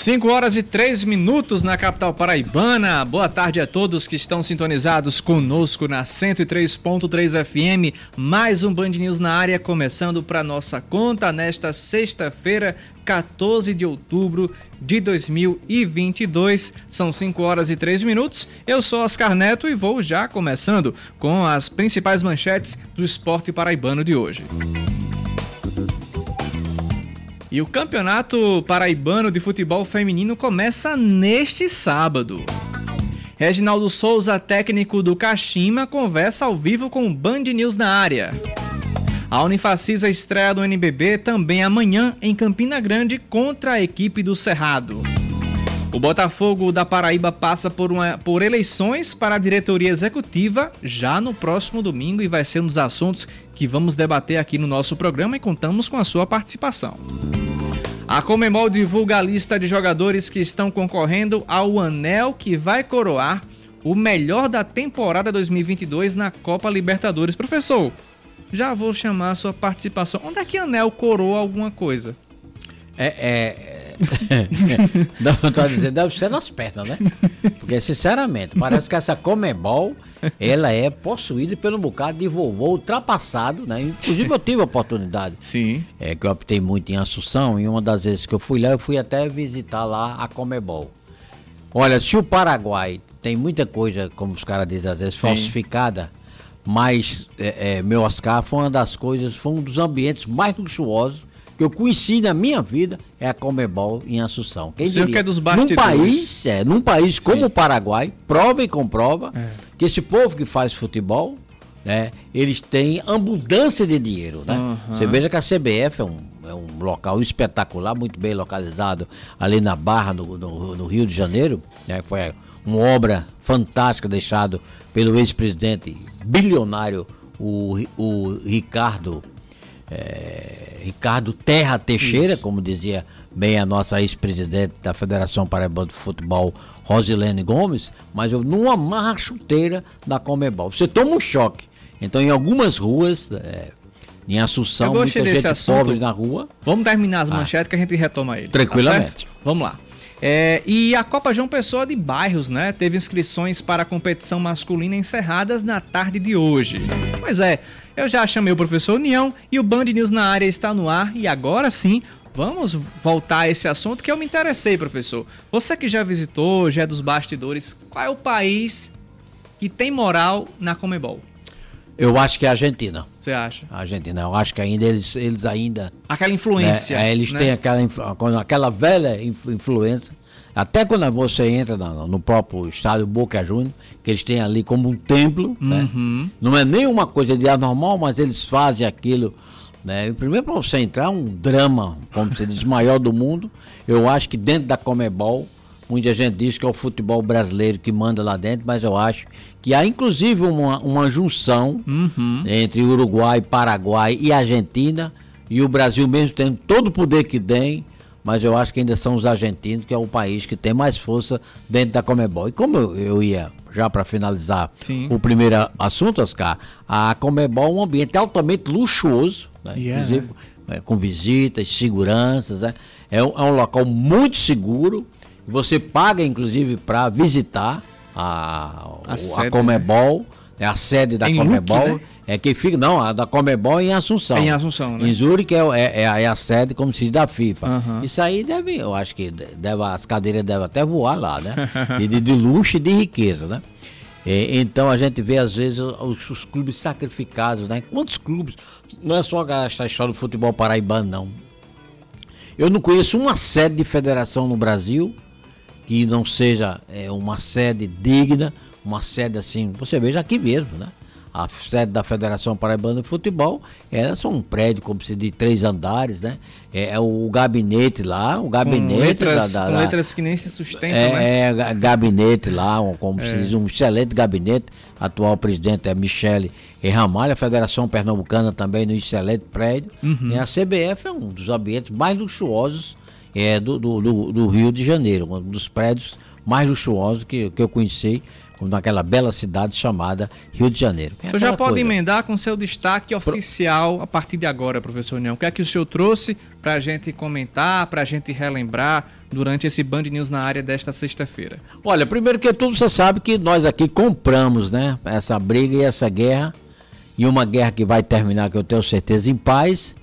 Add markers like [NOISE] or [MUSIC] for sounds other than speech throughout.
5 horas e 3 minutos na capital paraibana. Boa tarde a todos que estão sintonizados conosco na 103.3 FM. Mais um Band News na área começando para nossa conta nesta sexta-feira, 14 de outubro de 2022. São 5 horas e 3 minutos. Eu sou Oscar Neto e vou já começando com as principais manchetes do esporte paraibano de hoje. E o Campeonato Paraibano de Futebol Feminino começa neste sábado. Reginaldo Souza, técnico do Kashima, conversa ao vivo com o Band News na área. A Unifacisa estreia do NBB também amanhã em Campina Grande contra a equipe do Cerrado. O Botafogo da Paraíba passa por, uma, por eleições para a diretoria executiva já no próximo domingo e vai ser um dos assuntos que vamos debater aqui no nosso programa e contamos com a sua participação. A Comemol divulga a lista de jogadores que estão concorrendo ao anel que vai coroar o melhor da temporada 2022 na Copa Libertadores. Professor, já vou chamar a sua participação. Onde é que anel coroa alguma coisa? É, é, [LAUGHS] Dá vontade de dizer, deve ser nas pernas, né? Porque, sinceramente, parece que essa Comebol, ela é possuída pelo bocado de vovô ultrapassado, né? Inclusive eu tive a oportunidade. Sim. É, que eu optei muito em Assunção, e uma das vezes que eu fui lá, eu fui até visitar lá a Comebol. Olha, se o Paraguai tem muita coisa, como os caras dizem às vezes, Sim. falsificada, mas é, é, meu Oscar foi uma das coisas, foi um dos ambientes mais luxuosos que eu conheci na minha vida é a Comebol em Assunção. Quem o diria? que é dos bastidores. Num país, é, num país como Sim. o Paraguai, prova e comprova é. que esse povo que faz futebol, né, eles têm abundância de dinheiro, né? Uhum. Você veja que a CBF é um, é um local espetacular, muito bem localizado ali na Barra, no, no, no Rio de Janeiro, né? Foi uma obra fantástica deixado pelo ex-presidente bilionário, o, o Ricardo é, Ricardo Terra Teixeira, Isso. como dizia bem a nossa ex-presidente da Federação Paraibana de Futebol, Rosilene Gomes, mas eu numa marra chuteira da Comebol. Você toma um choque. Então, em algumas ruas, é, em Assunção, muita gente assunto. pobre na rua. Vamos terminar as ah, manchetes que a gente retoma ele. Tá Tranquilamente. Tá Vamos lá. É, e a Copa João Pessoa de Bairros, né? Teve inscrições para a competição masculina encerradas na tarde de hoje. Pois é, eu já chamei o professor União e o Band News na área está no ar e agora sim vamos voltar a esse assunto que eu me interessei, professor. Você que já visitou, já é dos bastidores, qual é o país que tem moral na Comebol? Eu acho que é a Argentina. Você acha? A Argentina. Eu acho que ainda eles, eles ainda. Aquela influência. É, eles né? têm aquela, aquela velha influência até quando você entra no, no próprio estádio Boca Juniors, que eles têm ali como um templo, né? uhum. né? não é nenhuma coisa de anormal, mas eles fazem aquilo. Né? Primeiro, para você entrar, um drama, como se diz, maior do mundo. Eu acho que dentro da Comebol, muita gente diz que é o futebol brasileiro que manda lá dentro, mas eu acho que há inclusive uma, uma junção uhum. entre Uruguai, Paraguai e Argentina, e o Brasil mesmo tendo todo o poder que tem mas eu acho que ainda são os argentinos, que é o país que tem mais força dentro da Comebol. E como eu, eu ia, já para finalizar Sim. o primeiro assunto, Oscar, a Comebol é um ambiente altamente luxuoso, né? yeah. inclusive é, com visitas, seguranças, né? é, um, é um local muito seguro, você paga inclusive para visitar a, a, a né? Comebol, né? A sede da Comebol. Luque, né? É que fica, não, a da Comebol é em Assunção. É em Assunção, né? Em Zurique é, é, é, a, é a sede, como se diz, da FIFA. Uhum. Isso aí deve, eu acho que deve, as cadeiras devem até voar lá, né? de, de, luxo e de riqueza, né? Então a gente vê às vezes os, os, clubes sacrificados, né? Quantos clubes? Não é só essa história do futebol paraibano, não. Eu não conheço uma sede de federação no Brasil que não seja é, uma sede digna, uma sede assim, você veja aqui mesmo, né? a sede da Federação Paraibana de Futebol, é só um prédio, como se de três andares, né? É, é o gabinete lá, o gabinete com letras, da, da, com letras que nem se sustentam, é, né? É, gabinete lá, um, como é. se diz, um excelente gabinete. Atual presidente é Michele Ramalho, a Federação Pernambucana também no excelente prédio. Uhum. E a CBF é um dos ambientes mais luxuosos é do, do, do, do Rio de Janeiro, um dos prédios mais luxuosos que, que eu conheci naquela bela cidade chamada Rio de Janeiro. É o senhor já pode coisa. emendar com seu destaque oficial a partir de agora, professor União. O que é que o senhor trouxe para a gente comentar, para a gente relembrar durante esse Band News na área desta sexta-feira? Olha, primeiro que tudo, você sabe que nós aqui compramos né, essa briga e essa guerra, e uma guerra que vai terminar, que eu tenho certeza, em paz,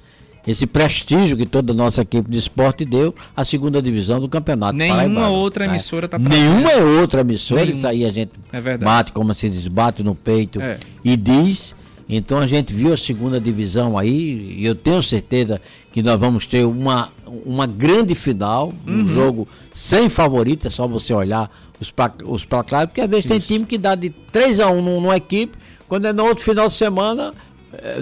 esse prestígio que toda a nossa equipe de esporte deu à segunda divisão do campeonato Nenhuma Paraibano, outra tá? emissora está Nenhuma outra emissora, Nenhum. isso aí a gente é bate, como se diz, bate no peito é. e diz. Então a gente viu a segunda divisão aí e eu tenho certeza que nós vamos ter uma, uma grande final, uhum. um jogo sem favorito, é só você olhar os, os placares, porque às vezes isso. tem time que dá de 3 a 1 numa equipe, quando é no outro final de semana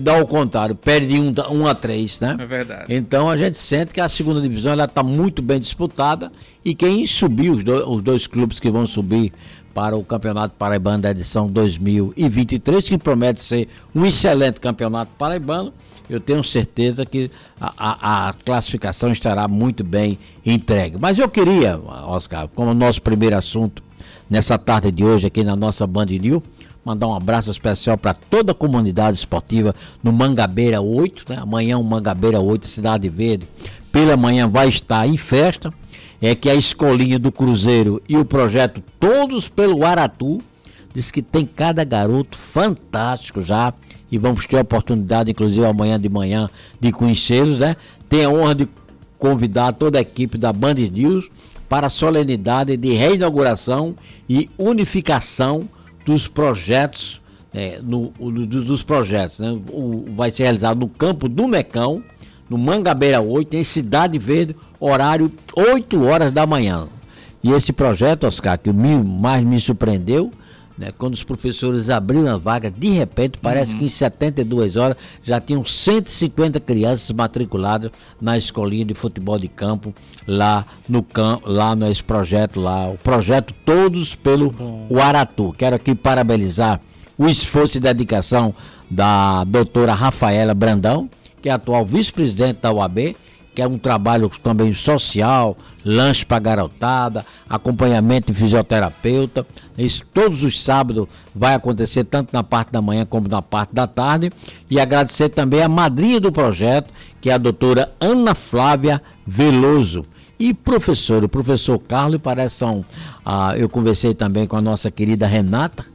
dá o contrário, perde um, um a três, né? É verdade. Então a gente sente que a segunda divisão ela está muito bem disputada e quem subiu, os, do, os dois clubes que vão subir para o Campeonato Paraibano da edição 2023, que promete ser um excelente campeonato paraibano, eu tenho certeza que a, a, a, classificação estará muito bem entregue. Mas eu queria, Oscar, como nosso primeiro assunto nessa tarde de hoje aqui na nossa Band News, Mandar um abraço especial para toda a comunidade esportiva no Mangabeira 8, né? Amanhã o Mangabeira 8, Cidade Verde, pela manhã vai estar em festa. É que a escolinha do Cruzeiro e o projeto Todos pelo Aratu diz que tem cada garoto fantástico já e vamos ter a oportunidade, inclusive amanhã de manhã, de conhecê-los, né? Tenho a honra de convidar toda a equipe da Band News para a solenidade de reinauguração e unificação dos projetos, é, no, no, dos projetos, né? O, vai ser realizado no campo do Mecão, no Mangabeira 8, em Cidade Verde, horário 8 horas da manhã. E esse projeto, Oscar, que mais me surpreendeu, né, quando os professores abriram as vagas, de repente, parece uhum. que em 72 horas já tinham 150 crianças matriculadas na escolinha de futebol de campo, lá no campo, lá nesse projeto lá, o projeto Todos pelo Uaratu. Quero aqui parabenizar o esforço e dedicação da doutora Rafaela Brandão, que é atual vice-presidente da UAB, que é um trabalho também social, lanche para garotada, acompanhamento de fisioterapeuta. Isso todos os sábados vai acontecer, tanto na parte da manhã como na parte da tarde. E agradecer também a madrinha do projeto, que é a doutora Ana Flávia Veloso. E professor, o professor Carlos, parece são. Ah, eu conversei também com a nossa querida Renata,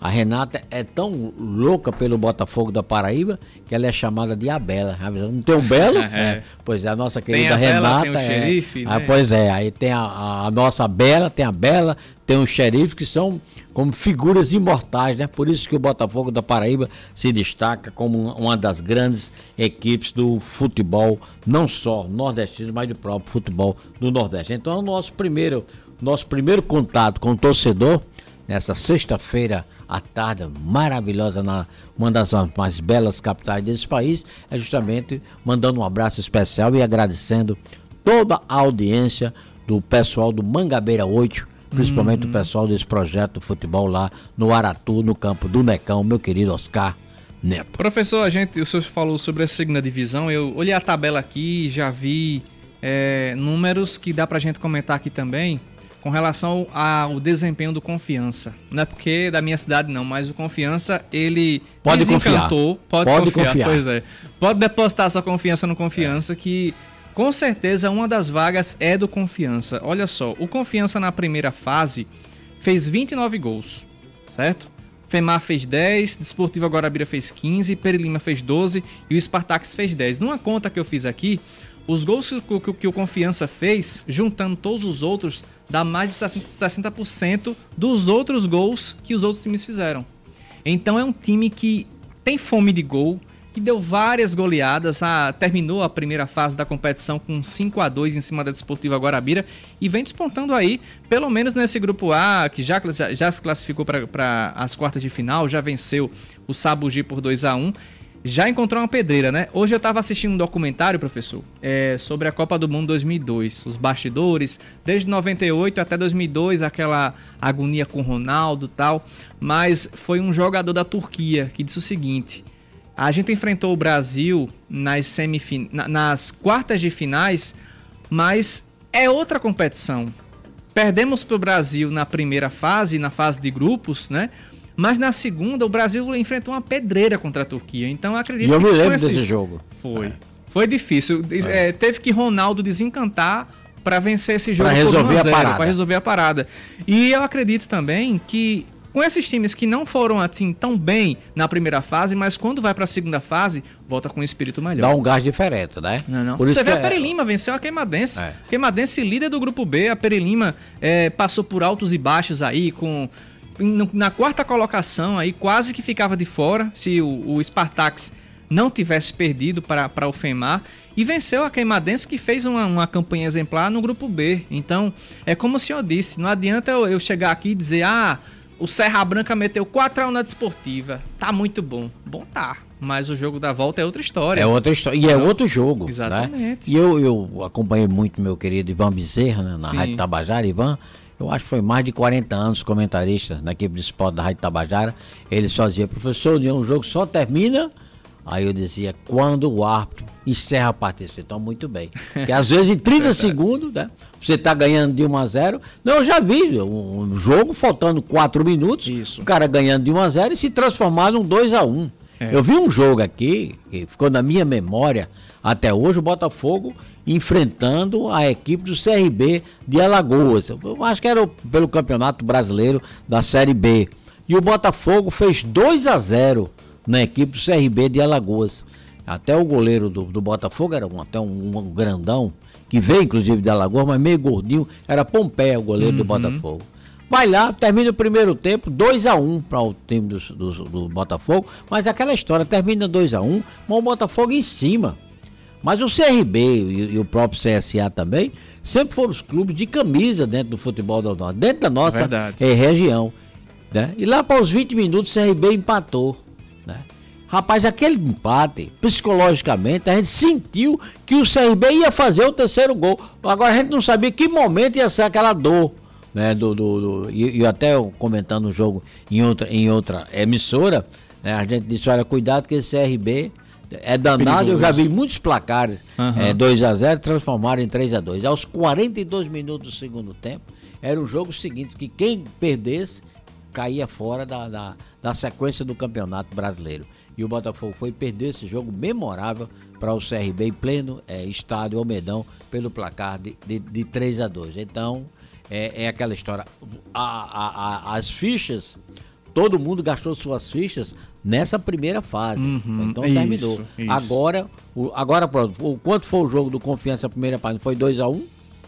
a Renata é tão louca pelo Botafogo da Paraíba que ela é chamada de Abela. Não tem o Belo? [LAUGHS] é. É. Pois é, a nossa querida tem a Renata. Bela, tem o é. xerife, ah, né? pois é, aí tem a, a, nossa Bela, tem a Bela, tem o xerife, que são como figuras imortais, né? Por isso que o Botafogo da Paraíba se destaca como uma das grandes equipes do futebol, não só nordestino, mas do próprio futebol do Nordeste. Então, é o nosso primeiro, nosso primeiro contato com o torcedor nessa sexta-feira à tarde maravilhosa na uma das mais belas capitais desse país, é justamente mandando um abraço especial e agradecendo toda a audiência do pessoal do Mangabeira 8, principalmente uhum. o pessoal desse projeto de futebol lá no Aratu, no campo do Necão, meu querido Oscar Neto. Professor, a gente, o senhor falou sobre a segunda divisão, eu olhei a tabela aqui, já vi é, números que dá pra gente comentar aqui também com relação ao desempenho do Confiança. Não é porque da minha cidade não, mas o Confiança, ele pode confiar. Pode, pode confiar, confiar, pois é. Pode depositar sua confiança no Confiança é. que com certeza uma das vagas é do Confiança. Olha só, o Confiança na primeira fase fez 29 gols, certo? Femar fez 10, Desportivo Guarabira fez 15, Perilima fez 12 e o Spartax fez 10. Numa conta que eu fiz aqui, os gols que, que, que o Confiança fez, juntando todos os outros, dá mais de 60% dos outros gols que os outros times fizeram. Então é um time que tem fome de gol, que deu várias goleadas, ah, terminou a primeira fase da competição com 5 a 2 em cima da Desportiva Guarabira e vem despontando aí, pelo menos nesse grupo A, que já, já, já se classificou para as quartas de final, já venceu o Sabugi por 2 a 1 já encontrou uma pedreira, né? Hoje eu estava assistindo um documentário, professor, é, sobre a Copa do Mundo 2002, os bastidores, desde 98 até 2002, aquela agonia com Ronaldo tal, mas foi um jogador da Turquia que disse o seguinte: a gente enfrentou o Brasil nas semifin... nas quartas de finais, mas é outra competição. Perdemos para o Brasil na primeira fase, na fase de grupos, né? Mas na segunda, o Brasil enfrentou uma pedreira contra a Turquia. Então acredito e eu que me lembro desse jogo. Foi. É. Foi difícil. É. É, teve que Ronaldo desencantar para vencer esse jogo para resolver a parada. Para resolver a parada. E eu acredito também que com esses times que não foram assim tão bem na primeira fase, mas quando vai para a segunda fase, volta com um espírito melhor. Dá um gás diferente, né? Não, não. Por Você vê a é- Perilima venceu a Queimadense. É. Queimadense líder do grupo B, a Perilima é, passou por altos e baixos aí com na quarta colocação aí quase que ficava de fora se o, o Spartax não tivesse perdido para, o FEMAR e venceu a Queimadense que fez uma, uma campanha exemplar no grupo B. Então, é como o senhor disse, não adianta eu, eu chegar aqui e dizer, ah, o Serra Branca meteu 4x1 na desportiva. Tá muito bom. Bom, tá. Mas o jogo da volta é outra história. É outra história. E é outro jogo. Né? Exatamente. Né? E eu, eu acompanhei muito meu querido Ivan Bezerra, né, na Sim. Rádio Tabajara. Ivan, eu acho que foi mais de 40 anos comentarista na equipe de esporte da Rádio Tabajara. Ele só dizia, professor, o jogo só termina Aí eu dizia, quando o árbitro encerra a partida, você está muito bem. Porque às vezes em 30 [LAUGHS] segundos, né? Você está ganhando de 1 a 0. Não, eu já vi um jogo faltando 4 minutos, Isso. o cara ganhando de 1 a 0 e se transformar num 2 a 1. É. Eu vi um jogo aqui, que ficou na minha memória até hoje, o Botafogo enfrentando a equipe do CRB de Alagoas. Eu acho que era pelo Campeonato Brasileiro da Série B. E o Botafogo fez 2 a 0 na equipe do CRB de Alagoas. Até o goleiro do, do Botafogo era um, até um, um, grandão, que veio inclusive de Alagoas, mas meio gordinho, era Pompeia, o goleiro uhum. do Botafogo. Vai lá, termina o primeiro tempo, 2 a 1 um para o time do, do, do, Botafogo, mas aquela história termina 2 a 1 um, mas o Botafogo em cima. Mas o CRB e, e, o próprio CSA também sempre foram os clubes de camisa dentro do futebol do Norte, dentro da nossa é, região. Né? E lá para os 20 minutos o CRB empatou. Né? Rapaz, aquele empate, psicologicamente, a gente sentiu que o CRB ia fazer o terceiro gol. Agora a gente não sabia que momento ia ser aquela dor. Né, do, do, do e, e, até comentando o jogo em outra, em outra emissora, né, a gente disse, olha, cuidado que esse CRB é danado, eu já vi muitos placares uhum. é, 2 a 0 transformaram em 3 a 2 Aos 42 minutos do segundo tempo, era o jogo seguinte, que quem perdesse caía fora da, da, da sequência do Campeonato Brasileiro. E o Botafogo foi perder esse jogo memorável para o CRB em pleno é, estádio Almedão pelo placar de, de, de 3 a 2. Então, é, é aquela história. A, a, a, as fichas, todo mundo gastou suas fichas nessa primeira fase. Uhum, então terminou. Isso, isso. Agora, o, agora pronto. O, quanto foi o jogo do Confiança primeira página? Foi 2 a 1 um?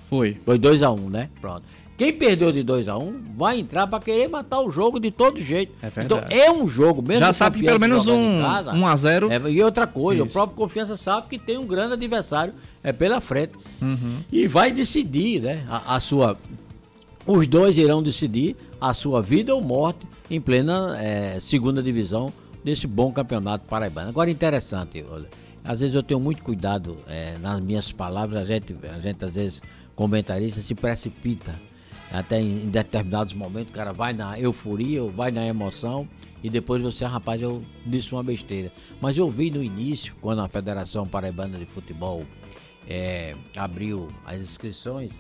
Foi. Foi 2 a 1 um, né? Pronto. Quem perdeu de 2 a 1 um, vai entrar para querer matar o jogo de todo jeito. É então é um jogo, mesmo Já sabe que pelo menos um, casa, um a 0 é, E outra coisa, Isso. o próprio Confiança sabe que tem um grande adversário é pela frente. Uhum. E vai decidir, né? A, a, sua. Os dois irão decidir a sua vida ou morte em plena é, segunda divisão desse bom campeonato paraibano. Agora interessante, olha. Às vezes eu tenho muito cuidado é, nas minhas palavras, a gente, a gente às vezes comentarista se precipita até em, determinados momentos o cara vai na euforia ou vai na emoção e depois você, ah, rapaz, eu disse uma besteira. Mas eu vi no início, quando a Federação Paraibana de Futebol é, abriu as inscrições,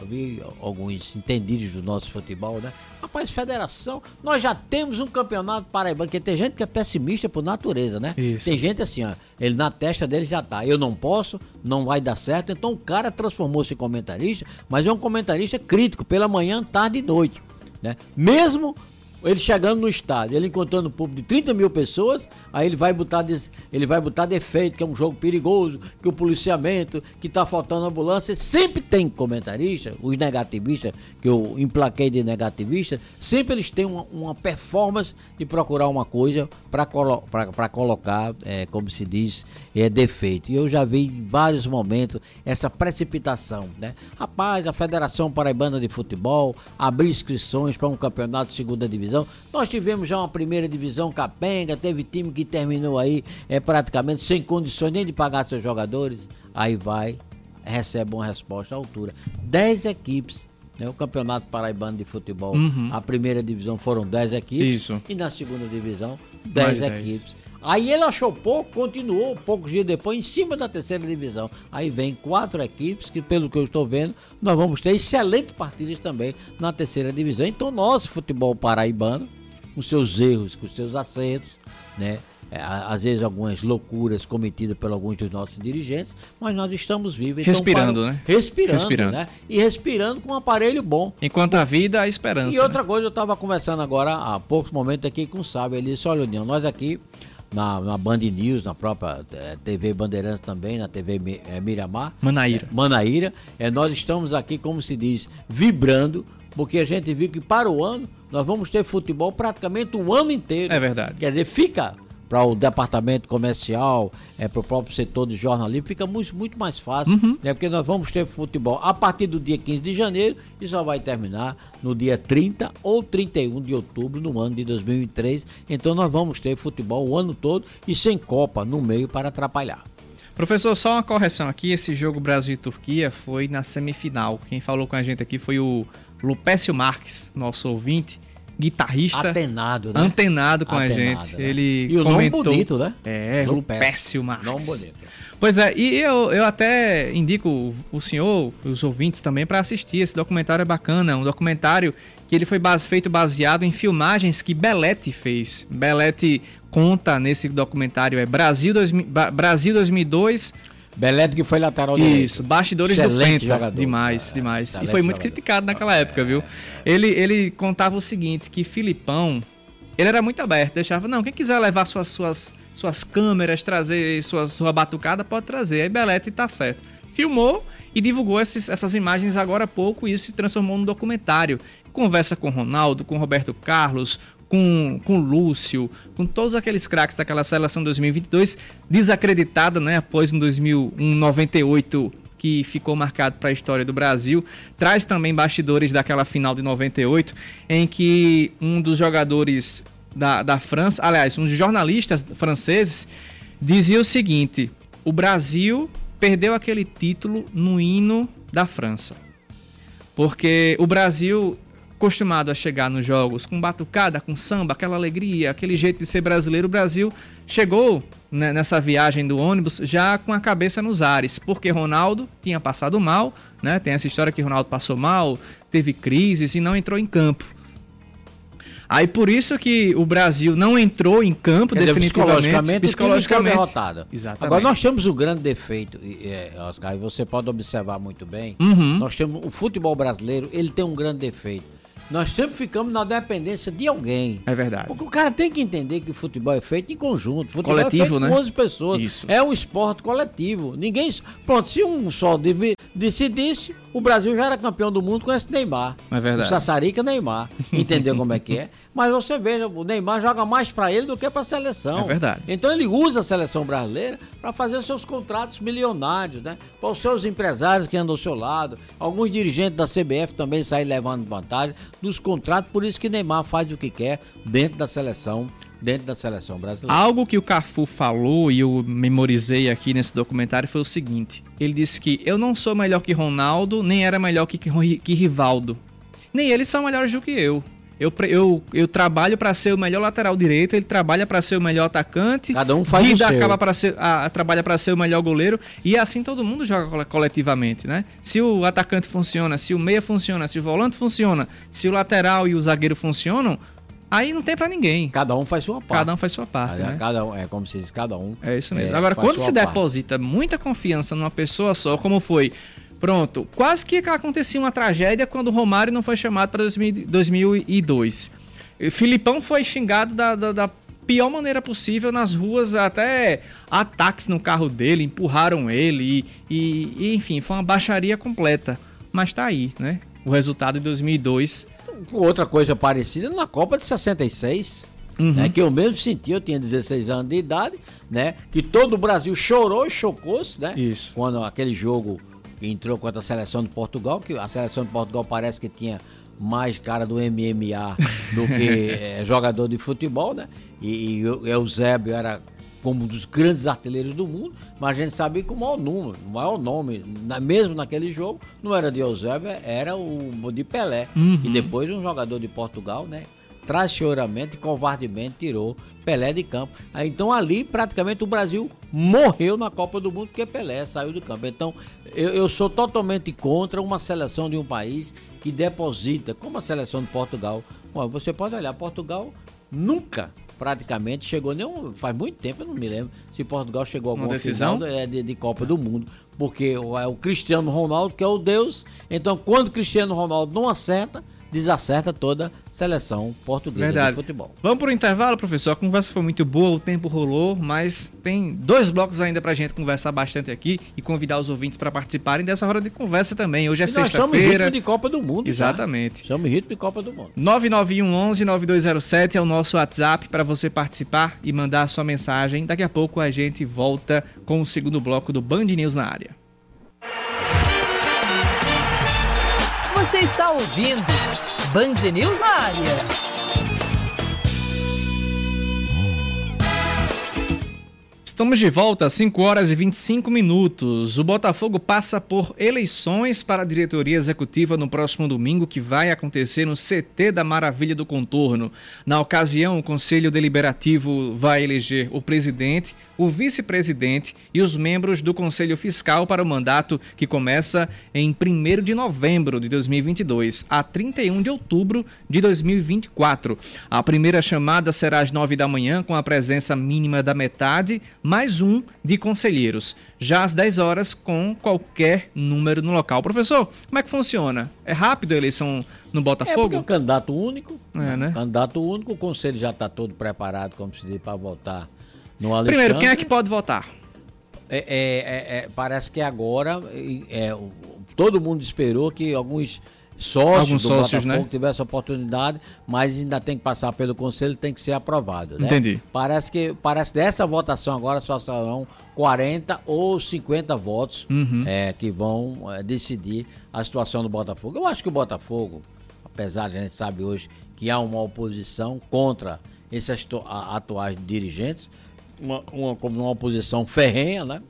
eu vi alguns entendidos do nosso futebol, né? Rapaz, federação, nós já temos um campeonato paraibano, porque tem gente que é pessimista por natureza, né? Isso. Tem gente assim, ó, ele na testa dele já tá, eu não posso, não vai dar certo, então o cara transformou-se em comentarista, mas é um comentarista crítico, pela manhã, tarde e noite, né? Mesmo ele chegando no estádio, ele encontrando um público de 30 mil pessoas, aí ele vai botar, ele vai botar defeito, que é um jogo perigoso, que o policiamento, que tá faltando ambulância. Sempre tem comentarista, os negativistas, que eu emplaquei de negativista, sempre eles têm uma, uma performance de procurar uma coisa para colo colocar, é, como se diz, é, defeito. E eu já vi em vários momentos essa precipitação, né? Rapaz, a Federação Paraibana de Futebol abriu inscrições para um campeonato de segunda divisão divisão. Nós tivemos já uma primeira divisão capenga, teve time que terminou aí é, praticamente sem condições nem de pagar seus jogadores. Aí vai, recebe uma resposta à altura. Dez equipes né, o Campeonato Paraibano de Futebol, uhum. a primeira divisão foram 10 equipes. Isso. E na segunda divisão, 10 equipes. Aí ele achou pouco, continuou poucos dias depois em cima da terceira divisão. Aí vem quatro equipes que, pelo que eu estou vendo, nós vamos ter excelentes partidas também na terceira divisão. Então, nosso futebol paraibano, com seus erros, com seus acertos, né? É, às vezes algumas loucuras cometidas por alguns dos nossos dirigentes, mas nós estamos vivos. Então, respirando, para... né? Respirando, respirando, né? E respirando com um aparelho bom. Enquanto a vida, a esperança. E outra né? coisa, eu estava conversando agora há poucos momentos aqui com o Sábio, ele disse, olha, União, nós aqui na, na Band News, na própria é, TV Bandeirantes também, na TV é, Miramar. Manaíra. É, Manaíra. É, nós estamos aqui, como se diz, vibrando, porque a gente viu que para o ano nós vamos ter futebol praticamente o ano inteiro. É verdade. Quer dizer, fica para o departamento comercial, é, para o próprio setor de jornalismo, fica muito, muito mais fácil, uhum. né, porque nós vamos ter futebol a partir do dia 15 de janeiro e só vai terminar no dia 30 ou 31 de outubro no ano de 2003. Então nós vamos ter futebol o ano todo e sem Copa no meio para atrapalhar. Professor, só uma correção aqui: esse jogo Brasil e Turquia foi na semifinal. Quem falou com a gente aqui foi o Lupécio Marques, nosso ouvinte guitarrista antenado, né? antenado com antenado, a gente. Né? Ele e o comentou, nome bonito, né? É, o Péssimo Marques. Nome bonito. Pois é, e eu, eu até indico o senhor, os ouvintes também, para assistir. Esse documentário é bacana, um documentário que ele foi base, feito baseado em filmagens que Belete fez. Belete conta nesse documentário é Brasil, dois, Brasil 2002 Belete que foi lateral Isso, direito. Isso, bastidores Excelente do Penta. Jogador. Demais, é, demais. E foi muito jogador. criticado naquela época, viu? Ele, ele contava o seguinte, que Filipão, ele era muito aberto, deixava, não, quem quiser levar suas, suas, suas câmeras, trazer sua, sua batucada, pode trazer. Aí Belete tá certo. Filmou e divulgou esses, essas imagens agora há pouco e isso se transformou num documentário. Conversa com Ronaldo, com Roberto Carlos, com, com Lúcio, com todos aqueles craques daquela seleção 2022, desacreditada, né, após um 2098 que ficou marcado para a história do Brasil. Traz também bastidores daquela final de 98, em que um dos jogadores da, da França, aliás, um dos jornalistas franceses, dizia o seguinte: o Brasil perdeu aquele título no hino da França. Porque o Brasil acostumado a chegar nos jogos com batucada, com samba, aquela alegria, aquele jeito de ser brasileiro, o Brasil chegou né, nessa viagem do ônibus já com a cabeça nos ares, porque Ronaldo tinha passado mal, né? Tem essa história que Ronaldo passou mal, teve crises e não entrou em campo. Aí por isso que o Brasil não entrou em campo Quer definitivamente, dizer, psicologicamente, psicologicamente derrotado. Exatamente. Agora nós temos o grande defeito, é, Oscar, e você pode observar muito bem. Uhum. Nós temos o futebol brasileiro, ele tem um grande defeito nós sempre ficamos na dependência de alguém. É verdade. Porque o cara tem que entender que o futebol é feito em conjunto. Futebol coletivo, é feito né? com 11 pessoas. Isso. É um esporte coletivo. Ninguém. Pronto, se um só decidisse, o Brasil já era campeão do mundo com esse Neymar. É verdade. O Sassarica Neymar. [LAUGHS] Entendeu como é que é? Mas você veja, o Neymar joga mais para ele do que para a seleção. É verdade. Então ele usa a seleção brasileira para fazer seus contratos milionários, né? Para os seus empresários que andam ao seu lado. Alguns dirigentes da CBF também saem levando vantagem dos contratos, por isso que Neymar faz o que quer dentro da seleção dentro da seleção brasileira. Algo que o Cafu falou e eu memorizei aqui nesse documentário foi o seguinte: ele disse que eu não sou melhor que Ronaldo, nem era melhor que, que Rivaldo. Nem eles são melhores do que eu. Eu, eu, eu trabalho para ser o melhor lateral direito, ele trabalha para ser o melhor atacante. Cada um faz o seu. acaba para ser a, trabalha para ser o melhor goleiro e assim todo mundo joga coletivamente, né? Se o atacante funciona, se o meia funciona, se o volante funciona, se o lateral e o zagueiro funcionam, Aí não tem para ninguém. Cada um faz sua parte. Cada um faz sua parte. né? Cada um, é como se diz, cada um. É isso mesmo. É, Agora, quando se parte. deposita muita confiança numa pessoa só, como foi Pronto, quase que acontecia uma tragédia quando o Romário não foi chamado para 2002. Filipão foi xingado da, da, da, pior maneira possível nas ruas, até ataques no carro dele, empurraram ele e, e enfim, foi uma baixaria completa. Mas tá aí, né? O resultado de 2002. Outra coisa parecida na Copa de 66. Uhum. Né, que eu mesmo senti, eu tinha 16 anos de idade, né? Que todo o Brasil chorou e chocou-se, né? Isso. Quando aquele jogo entrou contra a seleção de Portugal, que a seleção de Portugal parece que tinha mais cara do MMA do que é, [LAUGHS] jogador de futebol, né? E, e o Eusébio era como um dos grandes artilheiros do mundo, mas a gente sabia que o maior número, o maior nome, na, mesmo naquele jogo, não era de Eusébio, era o de Pelé. Uhum. E depois um jogador de Portugal, né? traiçoeiramente covardemente tirou Pelé de campo. Então ali praticamente o Brasil morreu na Copa do Mundo porque Pelé saiu do campo. Então eu, eu sou totalmente contra uma seleção de um país que deposita, como a seleção de Portugal. Bom, você pode olhar, Portugal nunca praticamente chegou nenhum. Faz muito tempo, eu não me lembro se Portugal chegou a alguma decisão é, de, de, Copa do Mundo. Porque é o Cristiano Ronaldo que é o Deus. Então, quando Cristiano Ronaldo não acerta, desacerta toda seleção portuguesa Verdade. de futebol. Vamos para o intervalo, professor. A conversa foi muito boa, o tempo rolou, mas tem dois blocos ainda para a gente conversar bastante aqui e convidar os ouvintes para participarem dessa hora de conversa também. Hoje é sexta-feira. Nós estamos ritmo de Copa do Mundo. Exatamente. Estamos ritmo de Copa do Mundo. 99111 9207 é o nosso WhatsApp para você participar e mandar a sua mensagem. Daqui a pouco a gente volta com o segundo bloco do Band News na área. Você está ouvindo Band News na área. Estamos de volta às 5 horas e 25 minutos. O Botafogo passa por eleições para a diretoria executiva no próximo domingo, que vai acontecer no CT da Maravilha do Contorno. Na ocasião, o Conselho Deliberativo vai eleger o presidente, o vice-presidente e os membros do Conselho Fiscal para o mandato que começa em 1 de novembro de 2022 a 31 de outubro de 2024. A primeira chamada será às 9 da manhã, com a presença mínima da metade, mais um de conselheiros. Já às 10 horas, com qualquer número no local. Professor, como é que funciona? É rápido a eleição no Botafogo? É, é um candidato único. É, né? Candidato único, o conselho já está todo preparado, como se diz, para votar no Alexandre. Primeiro, quem é que pode votar? É, é, é, é parece que agora é, todo mundo esperou que alguns sócios alguns do sócios, Botafogo né? tivessem oportunidade, mas ainda tem que passar pelo conselho, tem que ser aprovado. Né? Entendi. Parece que parece dessa votação agora só serão 40 ou 50 votos uhum. é, que vão é, decidir a situação do Botafogo. Eu acho que o Botafogo, apesar de a gente sabe hoje que há uma oposição contra esses atuais dirigentes, uma, uma, como uma oposição ferrenha, né?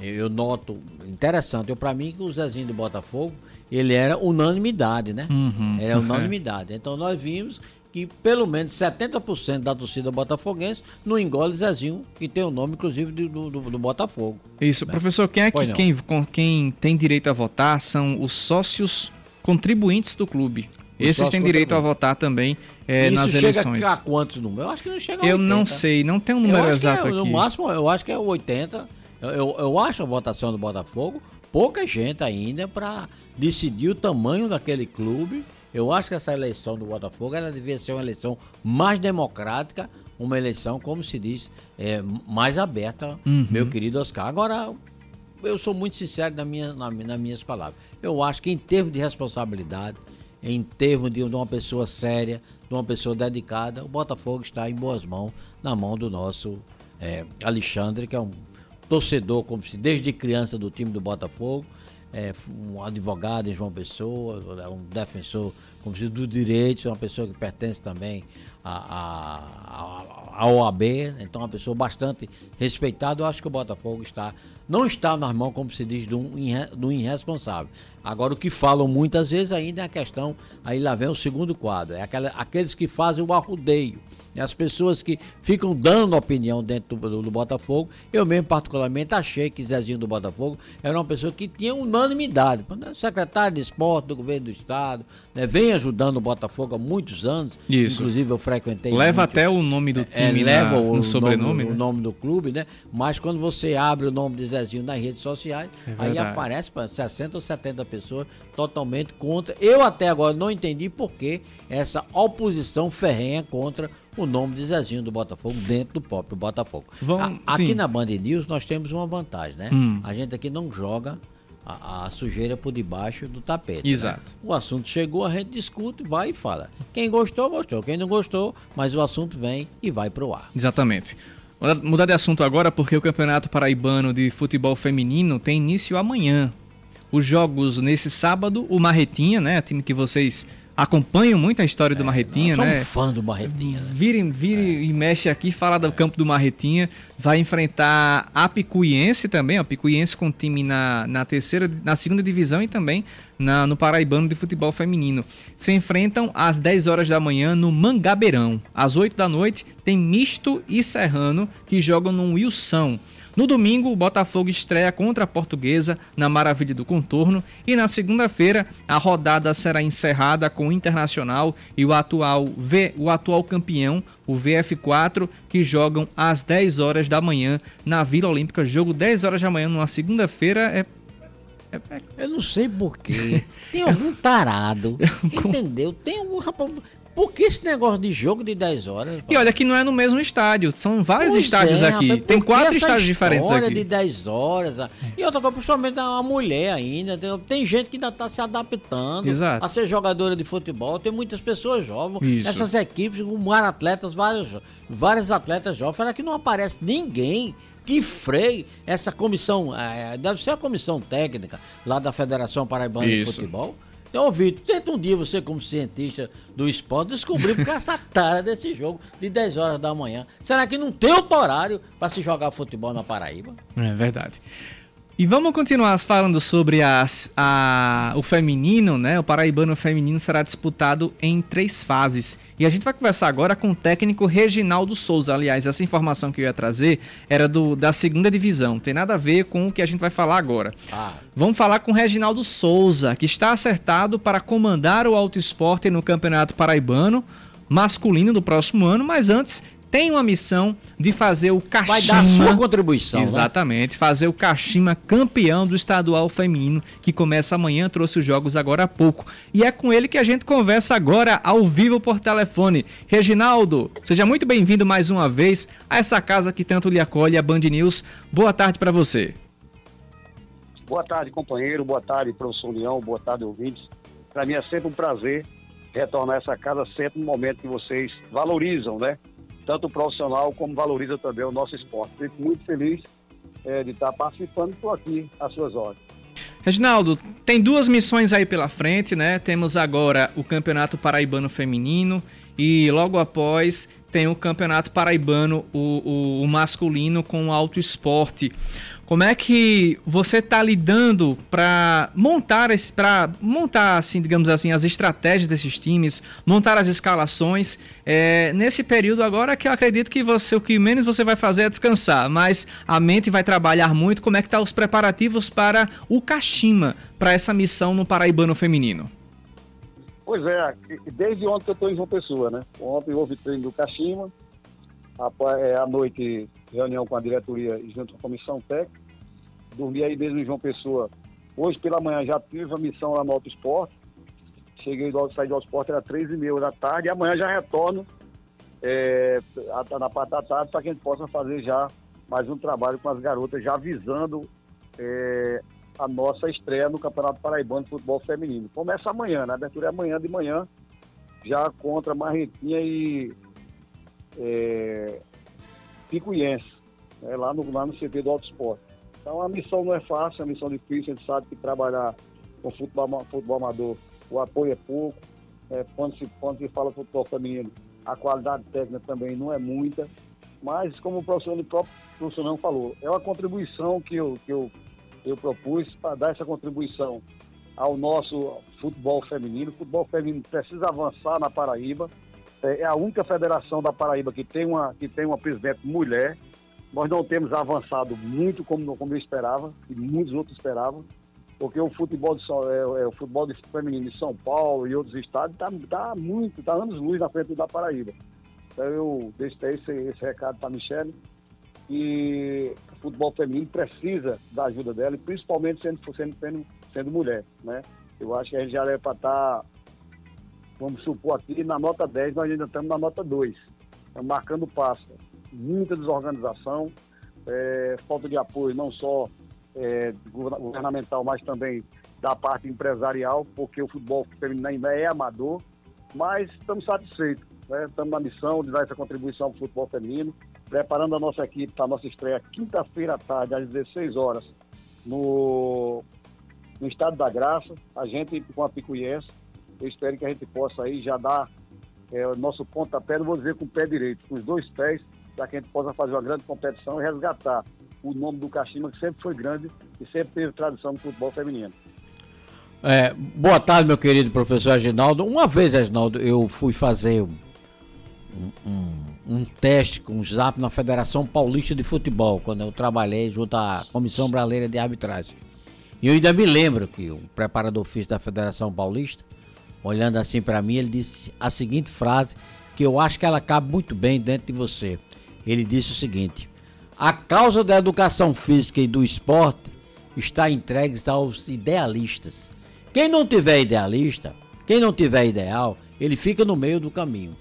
Eu noto interessante. Eu, para mim, que o Zezinho do Botafogo, ele era unanimidade, né? Uhum, era unanimidade. Então nós vimos que pelo menos 70% da torcida botafoguense não engole Zezinho, que tem o nome, inclusive, do, do, do Botafogo. Isso, né? professor, quem é que quem, quem tem direito a votar são os sócios contribuintes do clube. Esses têm direito a votar também é, nas chega eleições. Chega a quantos números? Eu acho que não chega a 80. Eu não sei, não tem um número exato é, aqui. No máximo, eu acho que é 80. Eu, eu, eu acho a votação do Botafogo pouca gente ainda para decidir o tamanho daquele clube. Eu acho que essa eleição do Botafogo ela devia ser uma eleição mais democrática, uma eleição, como se diz, é, mais aberta, uhum. meu querido Oscar. Agora, eu sou muito sincero na minha, na, nas minhas palavras. Eu acho que em termos de responsabilidade, em termos de uma pessoa séria, de uma pessoa dedicada, o Botafogo está em boas mãos, na mão do nosso é, Alexandre, que é um torcedor, como se desde criança do time do Botafogo, é, um advogado em João Pessoa, um defensor como se do direito, uma pessoa que pertence também à, OAB, então uma pessoa bastante respeitada. Eu acho que o Botafogo está não está nas mãos, como se diz, do, do irresponsável. Agora, o que falam muitas vezes ainda é a questão, aí lá vem o segundo quadro, é aquela, aqueles que fazem o arrudeio as pessoas que ficam dando opinião dentro do, do, do, Botafogo, eu mesmo particularmente achei que Zezinho do Botafogo era uma pessoa que tinha unanimidade. Secretário de esporte do governo do estado, né, vem ajudando o Botafogo há muitos anos. Isso. Inclusive eu frequentei. Leva muito, até o nome do é, time, é, leva o, no sobrenome. Nome, né? O nome do clube, né? Mas quando você abre o nome de Zezinho nas redes sociais, é aí aparece para 60 ou 70 pessoas totalmente contra. Eu até agora não entendi por que essa oposição ferrenha contra o nome de Zezinho do Botafogo dentro do próprio Botafogo. Vamos, a, aqui na Band News nós temos uma vantagem, né? Hum. A gente aqui não joga a, a, sujeira por debaixo do tapete. Né? Exato. Né? O assunto chegou, a gente discute, vai e fala. Quem gostou, gostou. Quem não gostou, mas o assunto vem e vai pro ar. Exatamente. Mudar de assunto agora porque o Campeonato Paraibano de Futebol Feminino tem início amanhã. Os jogos nesse sábado, o Marretinha, né, time que vocês acompanham muito a história é, do Marretinha, né? Sou fã do Marretinha. Né? Vire, vire é. e mexe aqui, fala do campo do Marretinha. Vai enfrentar a Picuiense também, a Picuiense com time na, na terceira, na segunda divisão e também na, no Paraibano de Futebol Feminino. Se enfrentam às 10 horas da manhã no Mangabeirão. Às 8 da noite tem Misto e Serrano que jogam no Wilson. No domingo, o Botafogo estreia contra a Portuguesa na Maravilha do Contorno e na segunda-feira a rodada será encerrada com o Internacional e o atual, v, o atual campeão, o VF4, que jogam às 10 horas da manhã na Vila Olímpica. Jogo 10 horas da manhã numa segunda-feira é eu não sei porquê. [LAUGHS] Tem algum tarado. [LAUGHS] entendeu? Tem algum rapaz. Por que esse negócio de jogo de 10 horas? E olha que não é no mesmo estádio, são vários pois estádios é, aqui. Rapaz, tem quatro estádios diferentes aqui. de 10 horas. E outra coisa, principalmente uma mulher ainda. Tem, tem gente que ainda está se adaptando Exato. a ser jogadora de futebol. Tem muitas pessoas jovens. Essas equipes com atletas, vários, vários atletas jovens. Será que não aparece ninguém que freie essa comissão? É, deve ser a comissão técnica lá da Federação Paraibana Isso. de Futebol então, Vitor, tenta um dia você, como cientista do esporte, descobrir porque essa [LAUGHS] tara desse jogo de 10 horas da manhã. Será que não tem outro horário para se jogar futebol na Paraíba? É verdade. E vamos continuar falando sobre as, a, o feminino, né? O paraibano feminino será disputado em três fases. E a gente vai conversar agora com o técnico Reginaldo Souza. Aliás, essa informação que eu ia trazer era do, da segunda divisão. Tem nada a ver com o que a gente vai falar agora. Ah. Vamos falar com o Reginaldo Souza, que está acertado para comandar o Auto Esporte no Campeonato Paraibano masculino do próximo ano, mas antes tem uma missão de fazer o Kashima... Vai dar a sua contribuição, né? Exatamente, né? fazer o Kashima campeão do estadual feminino, que começa amanhã, trouxe os jogos agora há pouco. E é com ele que a gente conversa agora ao vivo por telefone. Reginaldo, seja muito bem-vindo mais uma vez a essa casa que tanto lhe acolhe, a Band News. Boa tarde para você. Boa tarde, companheiro. Boa tarde, professor Leão. Boa tarde, ouvintes. Para mim é sempre um prazer retornar a essa casa sempre no momento que vocês valorizam, né? Tanto profissional como valoriza também o nosso esporte. Fico muito feliz é, de estar participando por aqui às suas horas. Reginaldo, tem duas missões aí pela frente, né? Temos agora o Campeonato Paraibano Feminino e logo após tem o Campeonato Paraibano, o, o, o masculino com o alto esporte. Como é que você está lidando para montar para montar assim, digamos assim, as estratégias desses times, montar as escalações é, nesse período agora que eu acredito que você o que menos você vai fazer é descansar, mas a mente vai trabalhar muito. Como é que tá os preparativos para o Kashima, para essa missão no Paraibano feminino? Pois é, desde ontem eu estou em João Pessoa, né? Ontem houve treino do Kashima, é, à noite reunião com a diretoria e junto com a comissão técnica. Dormi aí mesmo em João Pessoa. Hoje pela manhã já tive a missão lá no Auto Esporte. Cheguei do saí do Esporte, era três e meia da tarde. E amanhã já retorno é, na parte da tarde para que a gente possa fazer já mais um trabalho com as garotas, já avisando é, a nossa estreia no Campeonato Paraibano de Futebol Feminino. Começa amanhã, né? a abertura é amanhã de manhã, já contra Marretinha e é, Picuiense, né, lá, no, lá no CT do Auto Esporte. Então a missão não é fácil, é uma missão difícil, a gente sabe que trabalhar com futebol, futebol amador, o apoio é pouco, é, quando, se, quando se fala futebol feminino, a qualidade técnica também não é muita, mas como o professor, o próprio professor não falou, é uma contribuição que eu, que eu, eu propus para dar essa contribuição ao nosso futebol feminino. O futebol feminino precisa avançar na Paraíba, é, é a única federação da Paraíba que tem uma, que tem uma presidente mulher. Nós não temos avançado muito como, como eu esperava, e muitos outros esperavam, porque o futebol, de, é, é, o futebol de feminino de São Paulo e outros estados está tá muito, está anos luz na frente da Paraíba. Então eu deixo esse, esse recado para a Michelle, que o futebol feminino precisa da ajuda dela, e principalmente sendo, sendo, sendo, sendo mulher. Né? Eu acho que a gente já é para estar tá vamos supor aqui, na nota 10 nós ainda estamos na nota 2. Estamos marcando passo. Muita desorganização, é, falta de apoio não só é, governamental, mas também da parte empresarial, porque o futebol feminino ainda é amador, mas estamos satisfeitos. Né? Estamos na missão de dar essa contribuição para o futebol feminino, preparando a nossa equipe para a nossa estreia quinta-feira à tarde, às 16 horas, no, no Estado da Graça, a gente com a Picuiense, Eu espero que a gente possa aí já dar é, o nosso pontapé, não vou dizer com o pé direito, com os dois pés, para que a gente possa fazer uma grande competição e resgatar o nome do Caxima, que sempre foi grande e sempre teve tradição no futebol feminino. É, boa tarde, meu querido professor Aginaldo. Uma vez, Aginaldo, eu fui fazer um, um, um, teste com o ZAP na Federação Paulista de Futebol, quando eu trabalhei junto à Comissão Brasileira de Arbitragem. E eu ainda me lembro que o preparador físico da Federação Paulista, olhando assim para mim, ele disse a seguinte frase que eu acho que ela cabe muito bem dentro de você. Ele disse o seguinte: a causa da educação física e do esporte está entregue aos idealistas. Quem não tiver idealista, quem não tiver ideal, ele fica no meio do caminho.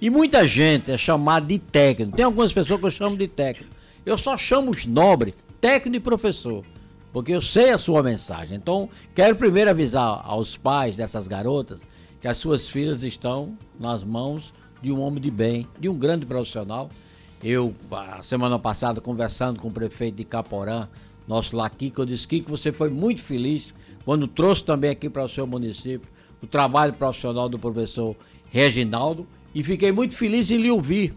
E muita gente é chamada de técnico. Tem algumas pessoas que eu chamo de técnico. Eu só chamo os nobres técnico e professor, porque eu sei a sua mensagem. Então, quero primeiro avisar aos pais dessas garotas que as suas filhas estão nas mãos de um homem de bem, de um grande profissional. Eu, a semana passada, conversando com o prefeito de Caporã, nosso Laquico, eu disse que você foi muito feliz quando trouxe também aqui para o seu município o trabalho profissional do professor Reginaldo e fiquei muito feliz em lhe ouvir.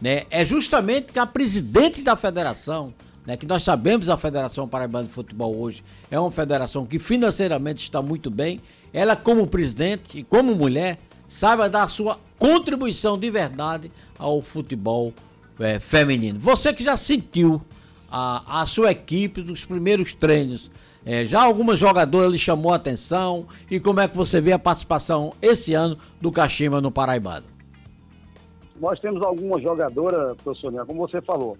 Né? É justamente que a presidente da federação, né, que nós sabemos a Federação Paraibana de Futebol hoje é uma federação que financeiramente está muito bem, ela como presidente e como mulher saiba dar a sua contribuição de verdade ao futebol é, feminino. Você que já sentiu a, a sua equipe dos primeiros treinos, é, já algumas jogadoras lhe chamou a atenção e como é que você vê a participação esse ano do Kashima no Paraibano? Nós temos algumas jogadoras, professor como você falou,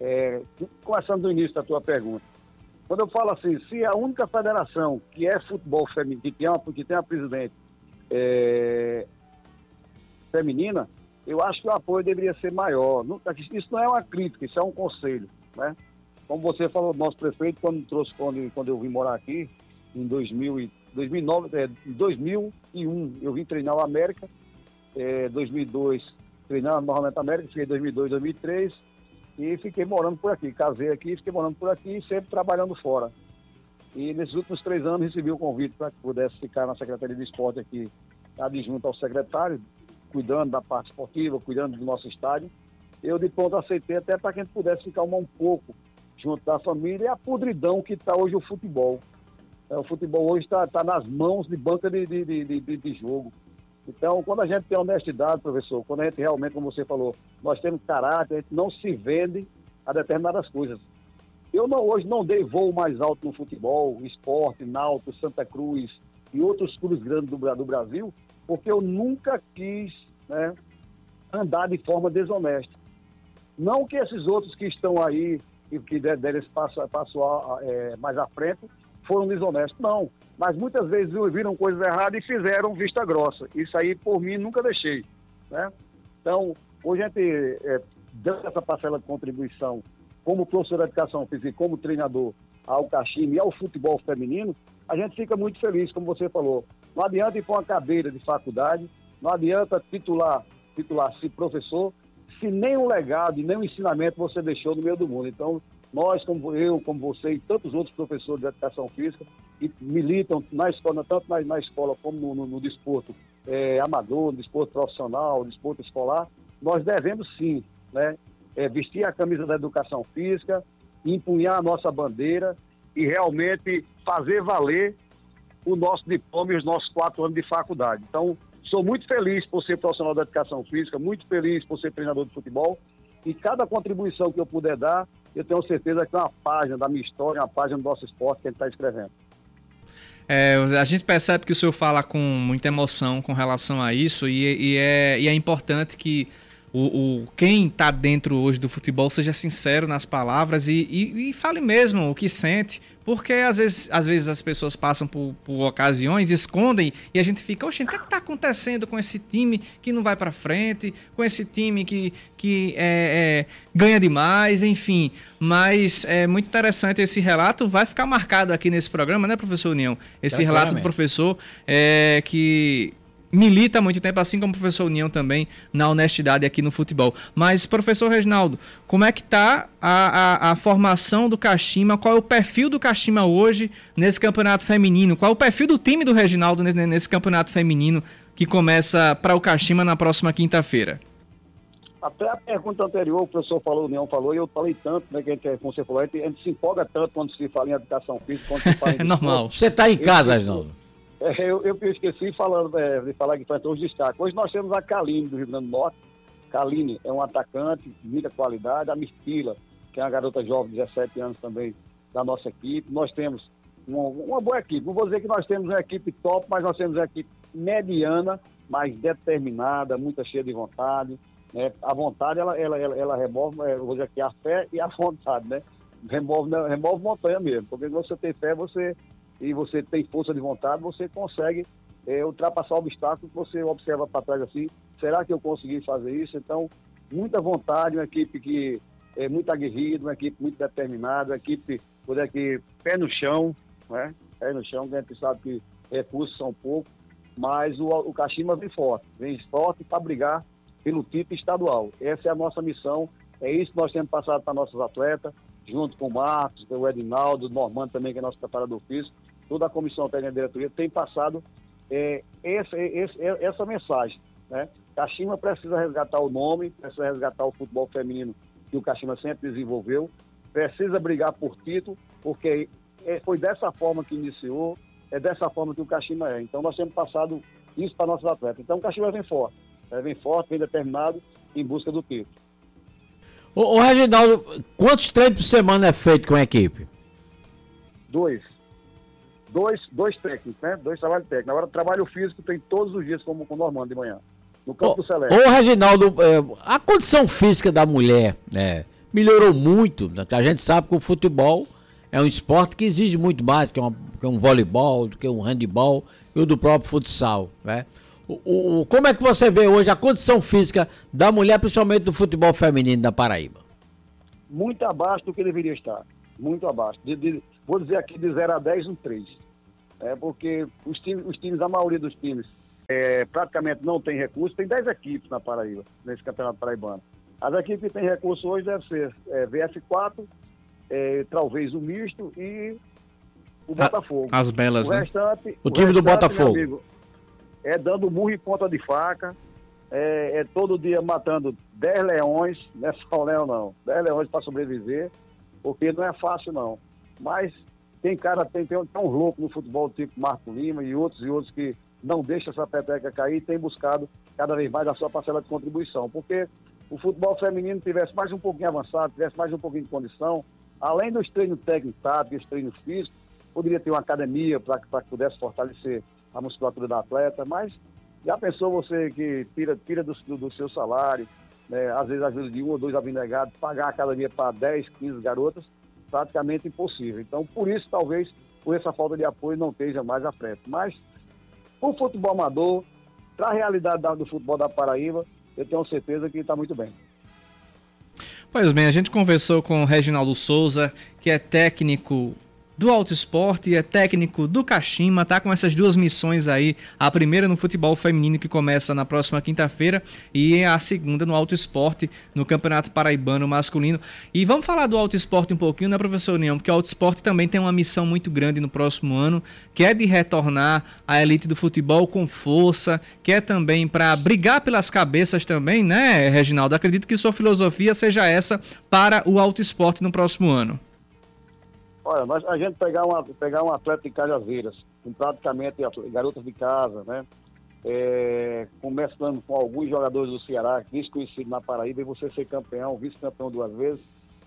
é, começando do início da tua pergunta. Quando eu falo assim, se a única federação que é futebol feminino, que tem uma, presidente é, feminina, eu acho que o apoio deveria ser maior. Isso não é uma crítica, isso é um conselho, né? Como você falou, nosso prefeito, quando trouxe, quando, quando eu vim morar aqui, em 2000 2009, é, 2001, eu vim treinar o América, é, 2002 treinando novamente a América, fiquei em 2002, 2003 e fiquei morando por aqui. Casei aqui, fiquei morando por aqui e sempre trabalhando fora. E nesses últimos três anos recebi o convite para que pudesse ficar na Secretaria de Esporte aqui, adjunto ao secretário, cuidando da parte esportiva, cuidando do nosso estádio. Eu de pronto aceitei até para que a gente pudesse ficar um pouco junto da família e a podridão que está hoje o futebol. É, o futebol hoje está tá nas mãos de banca de, de, de, de, de jogo. Então, quando a gente tem honestidade, professor, quando a gente realmente, como você falou, nós temos caráter, a gente não se vende a determinadas coisas. Eu não, hoje não dei voo mais alto no futebol, esporte, Náutico, Santa Cruz e outros clubes grandes do, do Brasil, porque eu nunca quis né, andar de forma desonesta. Não que esses outros que estão aí e que deram esse passo, passo é, mais à frente foram desonestos. Não, mas muitas vezes viram coisas erradas e fizeram vista grossa. Isso aí, por mim, nunca deixei. Né? Então, hoje a gente, é, dando essa parcela de contribuição como professor de educação física como treinador ao cachimbo e ao futebol feminino, a gente fica muito feliz, como você falou. Não adianta ir para uma cadeira de faculdade, não adianta titular, titular-se professor, se nem um legado e nem um ensinamento você deixou no meio do mundo. Então, nós, como eu, como você e tantos outros professores de educação física, que militam na escola, tanto na, na escola como no, no, no desporto é, amador, no desporto profissional, no desporto escolar, nós devemos sim né, é, vestir a camisa da educação física, empunhar a nossa bandeira e realmente fazer valer o nosso diploma e os nossos quatro anos de faculdade. Então, sou muito feliz por ser profissional da educação física, muito feliz por ser treinador de futebol e cada contribuição que eu puder dar, eu tenho certeza que é uma página da minha história, uma página do nosso esporte que gente está escrevendo. É, a gente percebe que o senhor fala com muita emoção com relação a isso e, e, é, e é importante que o, o quem está dentro hoje do futebol seja sincero nas palavras e, e, e, fale mesmo o que sente, porque às vezes, às vezes as pessoas passam por, por ocasiões, escondem e a gente fica, oxe, o que é está acontecendo com esse time que não vai para frente, com esse time que, que é, é, ganha demais, enfim. Mas é muito interessante esse relato, vai ficar marcado aqui nesse programa, né, professor União? Esse relato do professor é, que milita há muito tempo, assim como o professor União também, na honestidade aqui no futebol. Mas, professor Reginaldo, como é que está a, a, a, formação do Kashima? Qual é o perfil do Kashima hoje nesse campeonato feminino? Qual é o perfil do time do Reginaldo nesse, nesse campeonato feminino que começa para o Kashima na próxima quinta-feira? Até a pergunta anterior, o professor falou, o União falou, e eu falei tanto, né, que a gente, como você falou, a gente, a gente se empolga tanto quando se fala em educação física, quando se fala em... [LAUGHS] é normal. Você está em casa, Reginaldo? É, eu, eu esqueci falando, é, de falar que foi os destaques. Hoje nós temos a Kaline do Rio Grande do Norte. Kaline é um atacante de muita qualidade. A Mirtila, que é uma garota jovem, de 17 anos também, da nossa equipe. Nós temos uma, uma, boa equipe. Não vou dizer que nós temos uma equipe top, mas nós temos uma equipe mediana, mas determinada, muito cheia de vontade. Né? A vontade, ela, ela, ela, ela remove, é, vou dizer aqui, a fé e a vontade, né? Remove, remove montanha mesmo. Porque quando você tem fé, você e você tem força de vontade, você consegue é, ultrapassar o obstáculo que você observa para trás assim. Será que eu consegui fazer isso? Então, muita vontade, uma equipe que é muito aguerrida, uma equipe muito determinada, uma equipe poder que pé no chão, né? Pé no chão, a gente sabe que recursos são poucos, mas o, o Kashima vem forte, vem forte para brigar pelo título estadual. Essa é a nossa missão, é isso que nós temos passado para nossos atletas, junto com o Marcos, o Edinaldo, o Normando também, que é nosso preparador físico, toda a comissão técnica da diretoria tem passado é, essa, esse, essa mensagem. Né? Caxima precisa resgatar o nome, precisa resgatar o futebol feminino que o Caxima sempre desenvolveu, precisa brigar por título, porque é, foi dessa forma que iniciou, é dessa forma que o Caxima é. Então nós temos passado isso para nossos atletas. Então o Caxima vem forte, né? vem forte, vem determinado em busca do título. Ô, ô Reginaldo, quantos treinos por semana é feito com a equipe? Dois dois, dois técnicos, né? Dois trabalhos técnicos. Agora, trabalho físico tem todos os dias, como com o Normando de manhã. No campo ô, do Celeste. Ô, Reginaldo, é, a condição física da mulher né, melhorou muito. A gente sabe que o futebol é um esporte que exige muito mais que, uma, que um voleibol, do que um handebol e o do próprio futsal, né? O, o, como é que você vê hoje a condição física da mulher, principalmente do futebol feminino da Paraíba? Muito abaixo do que deveria estar. Muito abaixo. De, de, vou dizer aqui de 0 a 10, um 3 é, porque os times, os times, a maioria dos times, é, praticamente não tem recurso. Tem 10 equipes na Paraíba, nesse campeonato paraibano. As equipes que têm recurso hoje devem ser é, VF4, é, talvez o misto e o Botafogo. As belas, o né? Restante, o, o time restante, do Botafogo. Amigo, é dando murro e ponta de faca. É, é, todo dia matando 10 leões, [LAUGHS] não é só um leão não, 10 leões para sobreviver, porque não é fácil não. Mas tem cara, tem, tem, tem um louco no futebol, tipo Marco Lima e outros e outros que não deixam essa peteca cair e tem buscado cada vez mais a sua parcela de contribuição. Porque o futebol feminino tivesse mais um pouquinho avançado, tivesse mais um pouquinho de condição, além dos treinos técnicos táticos, treinos físicos, poderia ter uma academia para que pudesse fortalecer a musculatura da atleta, mas já pensou você que tira, tira do, do, do seu salário, né, às vezes ajuda de um ou dois abnegados, pagar a academia para 10, 15 garotas, praticamente impossível. Então, por isso, talvez, por essa falta de apoio, não esteja mais à frente. Mas, o futebol amador, para a realidade do futebol da Paraíba, eu tenho certeza que está muito bem. Pois bem, a gente conversou com o Reginaldo Souza, que é técnico do Alto Esporte, é técnico do Kashima, tá com essas duas missões aí, a primeira no futebol feminino que começa na próxima quinta-feira e a segunda no Alto Esporte, no Campeonato Paraibano Masculino. E vamos falar do Alto Esporte um pouquinho, né, professor União? Porque o Alto Esporte também tem uma missão muito grande no próximo ano, que é de retornar à elite do futebol com força, que é também para brigar pelas cabeças também, né, Reginaldo? Acredito que sua filosofia seja essa para o Alto Esporte no próximo ano. Olha, nós, a gente pegar, uma, pegar um atleta de Cajazeiras, com praticamente garotas de casa, né? É, começando com alguns jogadores do Ceará, desconhecido na Paraíba, e você ser campeão, vice-campeão duas vezes,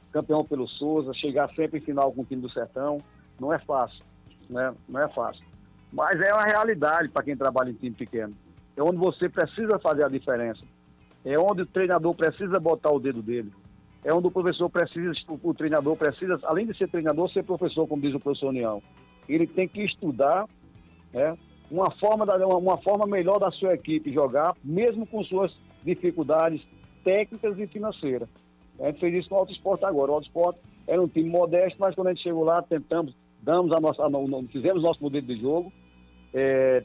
campeão pelo Souza, chegar sempre em final com o time do Sertão, não é fácil, né? Não é fácil. Mas é uma realidade para quem trabalha em time pequeno. É onde você precisa fazer a diferença. É onde o treinador precisa botar o dedo dele é onde o professor precisa, o treinador precisa, além de ser treinador, ser professor, como diz o professor União. Ele tem que estudar né, uma, forma da, uma forma melhor da sua equipe jogar, mesmo com suas dificuldades técnicas e financeiras. A gente fez isso no Alto Esporte agora. O Alto Esporte era um time modesto, mas quando a gente chegou lá, tentamos, damos a nossa, fizemos nosso modelo de jogo, é,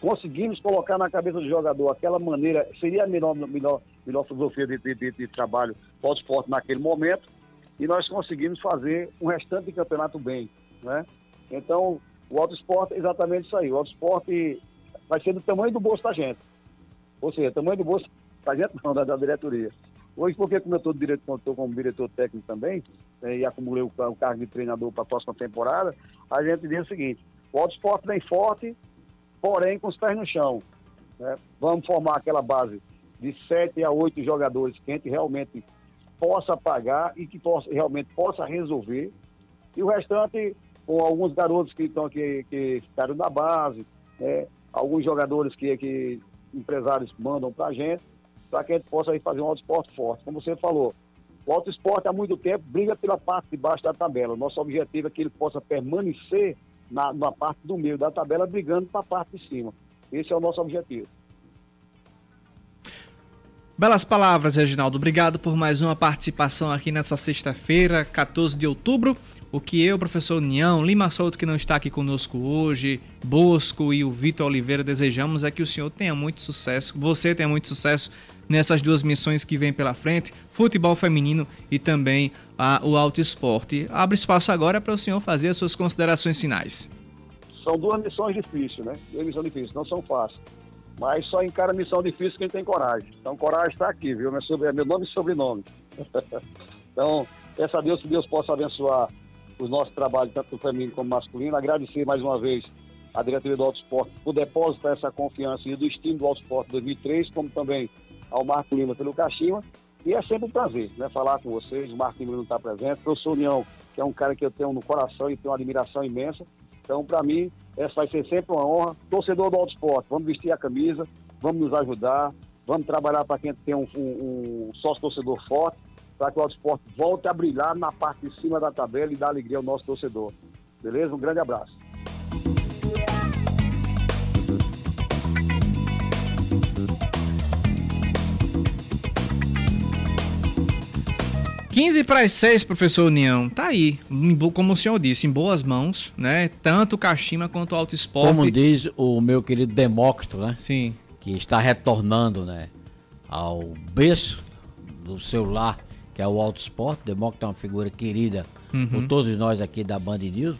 conseguimos colocar na cabeça do jogador aquela maneira, seria a melhor, melhor, melhor filosofia de, de, de, de trabalho pós-esporte naquele momento, e nós conseguimos fazer um restante de campeonato bem, né? Então, o auto esporte é exatamente isso aí. O auto esporte vai ser do tamanho do bolso da gente. Ou seja, tamanho do bolso da gente não, da, da diretoria. Hoje, porque como eu estou diretor, como diretor técnico também, né, e acumulei o, o, cargo de treinador para a próxima temporada, a gente diz o seguinte, o auto esporte vem forte, porém com os pés no chão. Né? Vamos formar aquela base de sete a oito jogadores que a gente realmente possa pagar e que possa, realmente possa resolver. E o restante, com alguns garotos que estão aqui, que ficaram na base, né? alguns jogadores que, que empresários mandam para a gente, para que a gente possa aí fazer um auto esporte forte. Como você falou, o auto esporte há muito tempo briga pela parte de baixo da tabela. O nosso objetivo é que ele possa permanecer na, na parte do meio da tabela, brigando para a parte de cima. Esse é o nosso objetivo. Belas palavras, Reginaldo. Obrigado por mais uma participação aqui nessa sexta-feira, 14 de outubro. O que eu, professor União, Lima Souto, que não está aqui conosco hoje, Bosco e o Vitor Oliveira desejamos é que o senhor tenha muito sucesso, você tenha muito sucesso nessas duas missões que vem pela frente, futebol feminino e também a, o alto esporte. Abre espaço agora para o senhor fazer as suas considerações finais. São duas missões difíceis, né? Duas missões difíceis, não são fáceis. Mas só encara missão difícil quem tem coragem. Então, coragem está aqui, viu? É meu nome e sobrenome. [LAUGHS] então, peço a Deus que Deus possa abençoar os nossos trabalhos, tanto no feminino como masculino. Agradecer mais uma vez a diretoria do Auto Esporte por depositar essa confiança e do estímulo do Auto Esporte 2003, como também ao Marco Lima pelo Caxima. E é sempre um prazer né, falar com vocês. O Marco Lima não está presente. Eu sou União, que é um cara que eu tenho no coração e tenho uma admiração imensa. Então, para mim, essa vai ser sempre uma honra. Torcedor do Auto Esporte, vamos vestir a camisa, vamos nos ajudar, vamos trabalhar para quem tem um, um, um sócio torcedor forte para que o Autosport volte a brilhar na parte de cima da tabela e dar alegria ao nosso torcedor. Beleza? Um grande abraço. Quinze para as seis, professor União. Tá aí, como o senhor disse, em boas mãos, né? Tanto o Kashima quanto o Auto Esporte. Como diz o meu querido Demócrito, né? Sim. Que está retornando, né? Ao berço do seu lar que é o Auto Esporte. Demócrito é uma figura querida uhum. por todos nós aqui da Band News,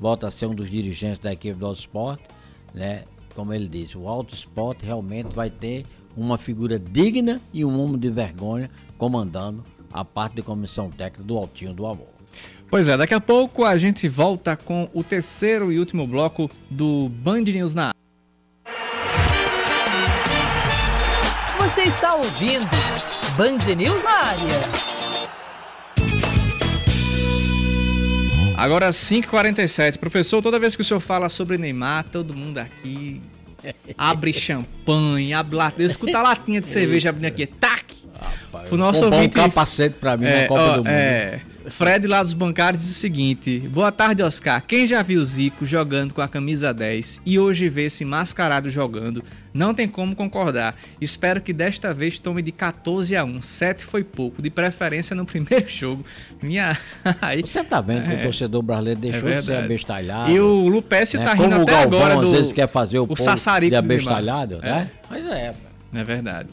volta a ser um dos dirigentes da equipe do Auto Esporte, né? Como ele disse, o Auto Esporte realmente vai ter uma figura digna e um homem de vergonha comandando a parte de comissão técnica do Altinho do Amor. Pois é, daqui a pouco a gente volta com o terceiro e último bloco do Band News na Você está ouvindo Band News na área. Agora 5h47. Professor, toda vez que o senhor fala sobre Neymar, todo mundo aqui [LAUGHS] abre champanhe, abre latinha. Escuta a latinha de cerveja abrindo aqui. Tac! Rapaz, o nosso ouvinte... um capacete pra mim é, na Copa ó, do Mundo. É, Fred lá dos bancários diz o seguinte: Boa tarde, Oscar. Quem já viu Zico jogando com a camisa 10 e hoje vê esse mascarado jogando, não tem como concordar. Espero que desta vez tome de 14 a 1. 7 foi pouco, de preferência no [LAUGHS] primeiro jogo. Minha. [LAUGHS] Aí... Você tá vendo que é, o torcedor brasileiro deixou é de ser abestalhado. E o Lupécio né? tá rindo Como até o Galvão, agora do. Às vezes quer fazer o, o povo de abestalhado, né? É. Mas é. É verdade.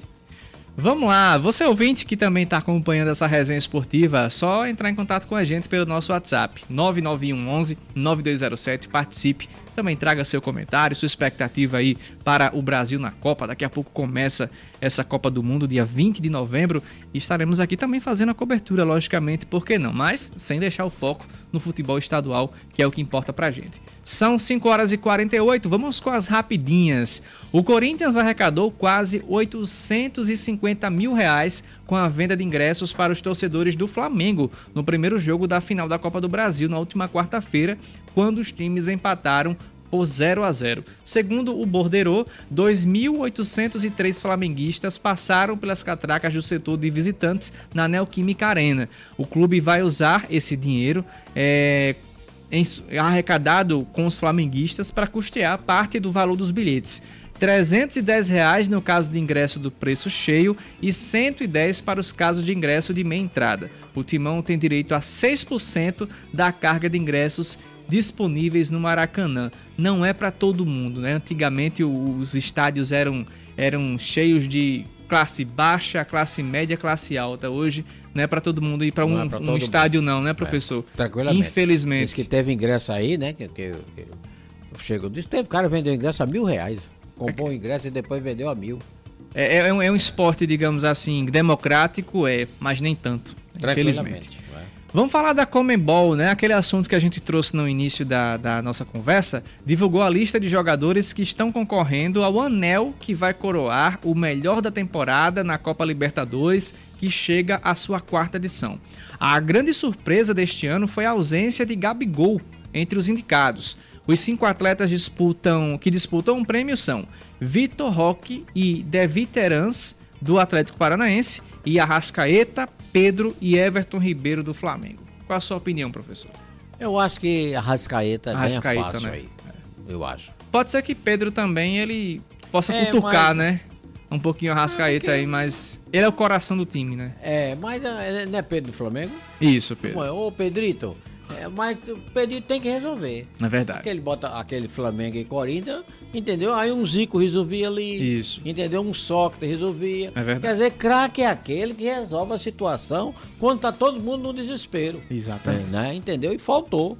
Vamos lá, você ouvinte que também está acompanhando essa resenha esportiva, só entrar em contato com a gente pelo nosso WhatsApp 991 11 9207, participe, também traga seu comentário, sua expectativa aí para o Brasil na Copa. Daqui a pouco começa essa Copa do Mundo, dia 20 de novembro, e estaremos aqui também fazendo a cobertura, logicamente, por que não? Mas sem deixar o foco no futebol estadual, que é o que importa pra gente. São 5 horas e 48, vamos com as rapidinhas. O Corinthians arrecadou quase 850 mil reais com a venda de ingressos para os torcedores do Flamengo no primeiro jogo da final da Copa do Brasil na última quarta-feira, quando os times empataram por 0 a 0. Segundo o Bordeiro, 2.803 flamenguistas passaram pelas catracas do setor de visitantes na Neoquímica Arena. O clube vai usar esse dinheiro é, arrecadado com os flamenguistas para custear parte do valor dos bilhetes. 310 reais no caso de ingresso do preço cheio e 110 para os casos de ingresso de meia entrada. O Timão tem direito a 6% da carga de ingressos disponíveis no Maracanã. Não é para todo mundo, né? Antigamente os estádios eram, eram cheios de classe baixa, classe média, classe alta. Hoje não é para todo mundo ir para um, é um estádio, mundo. não, né, professor? É, tranquilamente. Infelizmente. Diz que teve ingresso aí, né? Que, que, que, chego, disse, teve cara vendeu ingresso a mil reais. Comprou o é. ingresso e depois vendeu a mil. É, é, um, é um esporte, digamos assim, democrático, é, mas nem tanto. Infelizmente. Vamos falar da Comembol, né? Aquele assunto que a gente trouxe no início da, da nossa conversa. Divulgou a lista de jogadores que estão concorrendo ao anel que vai coroar o melhor da temporada na Copa Libertadores, que chega à sua quarta edição. A grande surpresa deste ano foi a ausência de Gabigol entre os indicados. Os cinco atletas disputam, que disputam o prêmio são Vitor Roque e Devi Terans, do Atlético Paranaense, e Arrascaeta, Pedro e Everton Ribeiro do Flamengo. Qual a sua opinião, professor? Eu acho que Arrascaeta, Arrascaeta ganha fácil né? aí. É, eu acho. Pode ser que Pedro também ele possa é, cutucar, mas... né? Um pouquinho Arrascaeta é, aí, mas ele é o coração do time, né? É, mas é, não é Pedro do Flamengo? Isso, Pedro. Ô, Pedrito, é, mas o Pedrito tem que resolver. É verdade. Porque ele bota aquele Flamengo e Corinthians, entendeu? Aí um Zico resolvia ali. Isso. Entendeu? Um Sócrates resolvia. É verdade. Quer dizer, craque é aquele que resolve a situação quando tá todo mundo no desespero. Exatamente. Né? Entendeu? E faltou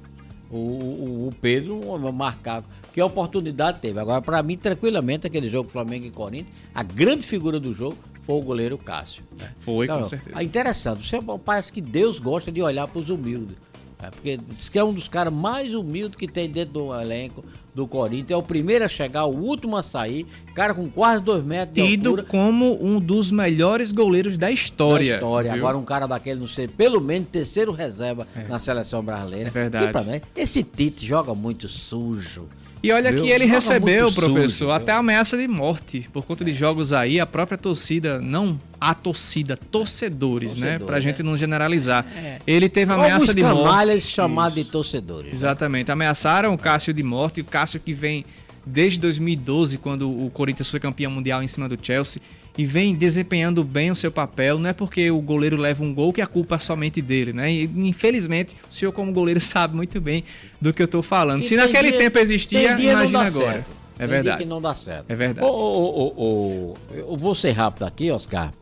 o, o, o Pedro marcar. Que oportunidade teve. Agora, para mim, tranquilamente, aquele jogo Flamengo e Corinthians, a grande figura do jogo foi o goleiro Cássio. Né? Foi, então, com certeza. É interessante. Você, parece que Deus gosta de olhar para os humildes. É, porque diz que é um dos caras mais humildes que tem dentro do elenco do Corinthians. É o primeiro a chegar, o último a sair. Cara com quase dois metros de Tido altura. como um dos melhores goleiros da história. Da história. Viu? Agora um cara daquele, não sei, pelo menos terceiro reserva é. na seleção brasileira. É verdade. E pra mim, esse Tite joga muito sujo. E olha Viu? que ele recebeu, professor, sujo, até ameaça de morte por conta de jogos aí. A própria torcida, não a torcida, torcedores, Torcedor, né? Pra né? gente não generalizar. É. Ele teve ameaça Alguns de morte. chamados de torcedores. Né? Exatamente. Né? Ameaçaram o Cássio de morte. O Cássio que vem desde 2012, quando o Corinthians foi campeão mundial em cima do Chelsea e vem desempenhando bem o seu papel. Não é porque o goleiro leva um gol que a culpa é somente dele, né? E, infelizmente, o senhor, como goleiro, [LAUGHS] sabe muito bem do que eu estou falando. Que Se naquele dia, tempo existia, imagina agora. Certo. É verdade. que não dá certo. É verdade. eu vou ser rápido aqui, Oscar.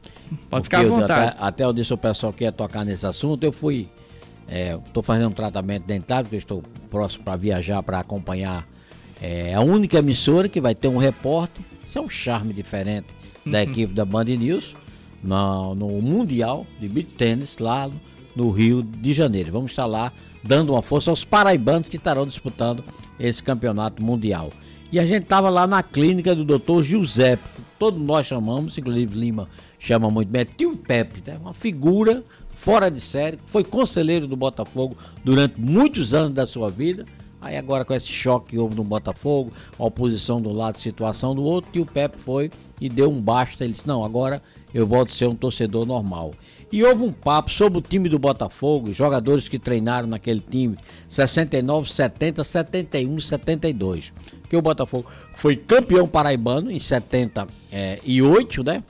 Pode ficar à vontade. Até, até eu disse ao pessoal que ia tocar nesse assunto. Eu fui. Estou é, fazendo um tratamento dentário, porque estou próximo para viajar para acompanhar é, a única emissora que vai ter um repórter. Isso é um charme diferente da equipe da Band News no, no Mundial de Beach Tennis lá no Rio de Janeiro. Vamos estar lá dando uma força aos paraibanos que estarão disputando esse campeonato mundial. E a gente estava lá na clínica do Dr. Giuseppe, todos nós chamamos, inclusive Lima chama muito bem, é tio Pepe, né? uma figura fora de série, foi conselheiro do Botafogo durante muitos anos da sua vida Aí agora com esse choque que houve no Botafogo, a oposição do lado, situação do outro, e o Pepe foi e deu um basta. Ele disse: Não, agora eu volto a ser um torcedor normal. E houve um papo sobre o time do Botafogo, jogadores que treinaram naquele time, 69, 70, 71, 72. Que o Botafogo foi campeão paraibano em 78, né?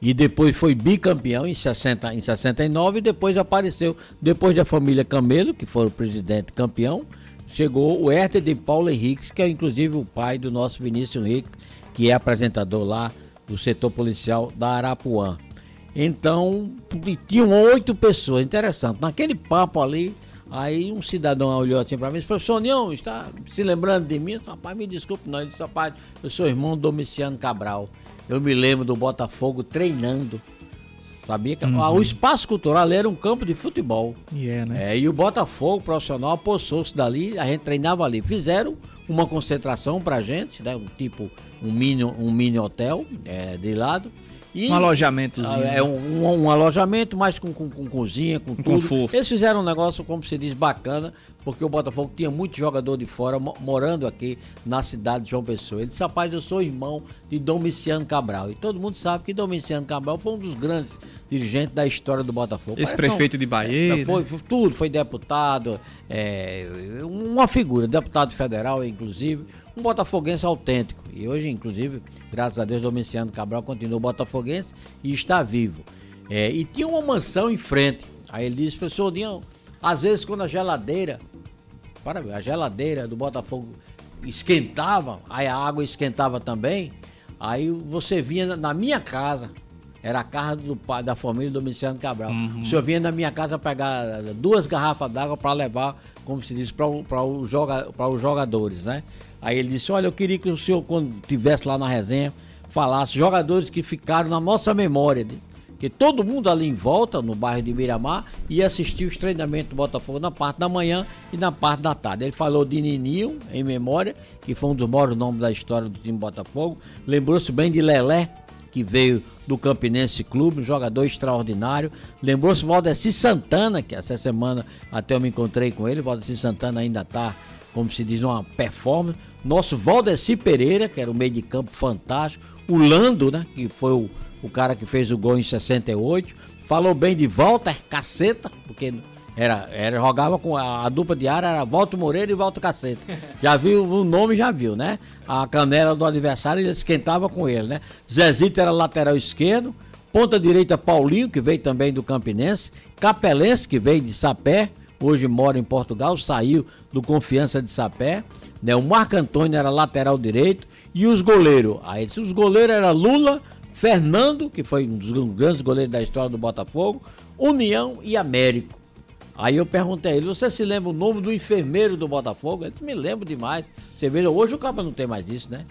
E depois foi bicampeão em, 60, em 69 e depois apareceu, depois da família Camelo, que foi o presidente campeão, chegou o Herter de Paulo Henriques, que é inclusive o pai do nosso Vinícius Henrique, que é apresentador lá do setor policial da Arapuã. Então, tinham oito pessoas, interessante. Naquele papo ali, aí um cidadão olhou assim para mim e professor União, está se lembrando de mim? Rapaz, me desculpe, não. Ele disse, rapaz, eu sou irmão do Domiciano Cabral. Eu me lembro do Botafogo treinando. Sabia que uhum. o espaço cultural era um campo de futebol. Yeah, né? é, e o Botafogo profissional apossou-se dali, a gente treinava ali. Fizeram uma concentração pra gente, né? Um tipo um mini, um mini hotel é, de lado. E, um alojamentozinho. É um, um, um alojamento, mas com, com, com cozinha, com, tudo. Conforto. Eles fizeram um negócio, como se diz, bacana, porque o Botafogo tinha muito jogador de fora morando aqui na cidade de João Pessoa. Ele disse, rapaz, eu sou irmão de Domiciano Cabral. E todo mundo sabe que Domiciano Cabral foi um dos grandes dirigentes da história do Botafogo. Ex-prefeito de Bahia. É, foi, foi, tudo, foi deputado, é, uma figura, deputado federal, inclusive um botafoguense autêntico. E hoje, inclusive, graças a Deus, Domiciano Cabral continua botafoguense e está vivo. É, e tinha uma mansão em frente. Aí ele disse, professor Dião, às vezes quando a geladeira parabéns. A geladeira do Botafogo esquentava, aí a água esquentava também. Aí você vinha na minha casa, era a casa do da família do Domiciano Cabral. Uhum. O senhor vinha na minha casa pegar duas garrafas d'água para levar, como se diz, para os joga, os jogadores, né? Aí ele disse: Olha, eu queria que o senhor, quando estivesse lá na resenha, falasse jogadores que ficaram na nossa memória que todo mundo ali em volta, no bairro de Miramar, ia assistir os treinamentos do Botafogo na parte da manhã e na parte da tarde. Ele falou de Nininho, em memória, que foi um dos maiores nomes da história do time Botafogo. Lembrou-se bem de Lelé, que veio do Campinense Clube, um jogador extraordinário. Lembrou-se Valdeci Santana, que essa semana até eu me encontrei com ele. Valdeci Santana ainda está, como se diz, uma performance. Nosso Valdeci Pereira, que era um meio de campo fantástico. O Lando, né, que foi o o cara que fez o gol em 68. Falou bem de Walter Caceta, porque era, era jogava com a, a dupla de área, era Walter Moreira e Walter Caceta. [LAUGHS] Já viu o nome, já viu, né? A canela do adversário ele esquentava com ele, né? Zezito era lateral esquerdo, ponta direita Paulinho, que veio também do Campinense, Capelense, que veio de Sapé, hoje mora em Portugal, saiu do Confiança de Sapé, né? O Marco Antônio era lateral direito e os goleiros, aí os goleiros era Lula, Fernando, que foi um dos grandes goleiros da história do Botafogo, União e Américo. Aí eu perguntei a ele, você se lembra o nome do enfermeiro do Botafogo? Ele disse, me lembro demais. Você veja, hoje o Cabo não tem mais isso, né?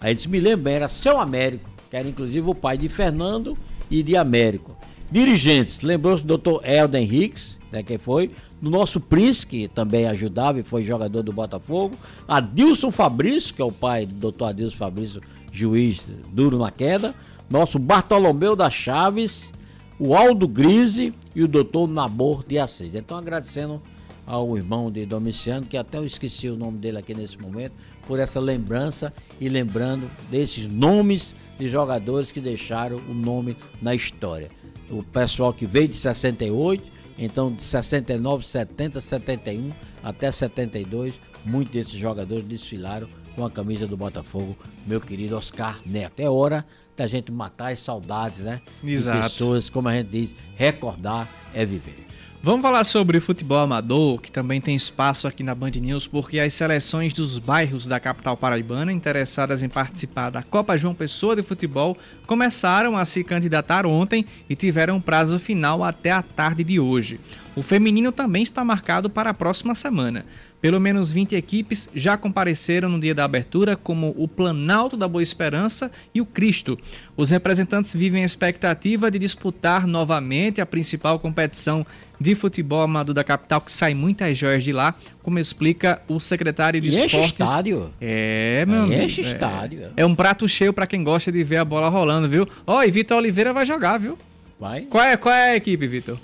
Aí ele disse, me lembro era seu Américo, que era inclusive o pai de Fernando e de Américo. Dirigentes, lembrou-se do doutor Elden Hicks, né, que foi, do nosso Prince, que também ajudava e foi jogador do Botafogo, Adilson Fabrício, que é o pai do doutor Adilson Fabrício, juiz duro na queda, nosso Bartolomeu da Chaves, o Aldo Grise e o doutor Nabor de Assis. Então, agradecendo ao irmão de Domiciano, que até eu esqueci o nome dele aqui nesse momento, por essa lembrança e lembrando desses nomes de jogadores que deixaram o nome na história. O pessoal que veio de 68, então de 69, 70, 71 até 72, muitos desses jogadores desfilaram com a camisa do Botafogo, meu querido Oscar Neto. É hora da gente matar as saudades, né? Exato. De pessoas, como a gente diz, recordar é viver. Vamos falar sobre futebol amador, que também tem espaço aqui na Band News, porque as seleções dos bairros da capital paraibana interessadas em participar da Copa João Pessoa de Futebol começaram a se candidatar ontem e tiveram prazo final até a tarde de hoje. O feminino também está marcado para a próxima semana. Pelo menos 20 equipes já compareceram no dia da abertura, como o Planalto da Boa Esperança e o Cristo. Os representantes vivem a expectativa de disputar novamente a principal competição de futebol amador da capital, que sai muitas joias de lá, como explica o secretário de e Esportes. estádio. É, meu amigo. Enche é, estádio. É um prato cheio para quem gosta de ver a bola rolando, viu? Ó, oh, e Vitor Oliveira vai jogar, viu? Vai. Qual é, qual é a equipe, Vitor?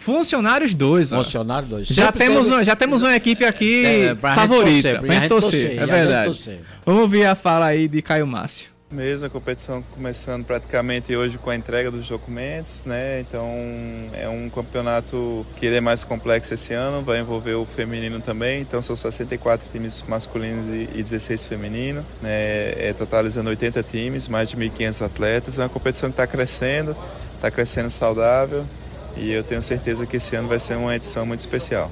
Funcionários 2. Funcionários 2. Já temos, teve... já temos uma equipe aqui é, pra favorita. Torcer, pra gente torcer, torcer, é verdade. Torcer. Vamos ouvir a fala aí de Caio Márcio. Mesmo a competição começando praticamente hoje com a entrega dos documentos, né? Então é um campeonato que ele é mais complexo esse ano, vai envolver o feminino também. Então são 64 times masculinos e 16 femininos, né? É, totalizando 80 times, mais de 1.500 atletas. É uma competição que está crescendo, está crescendo saudável e eu tenho certeza que esse ano vai ser uma edição muito especial.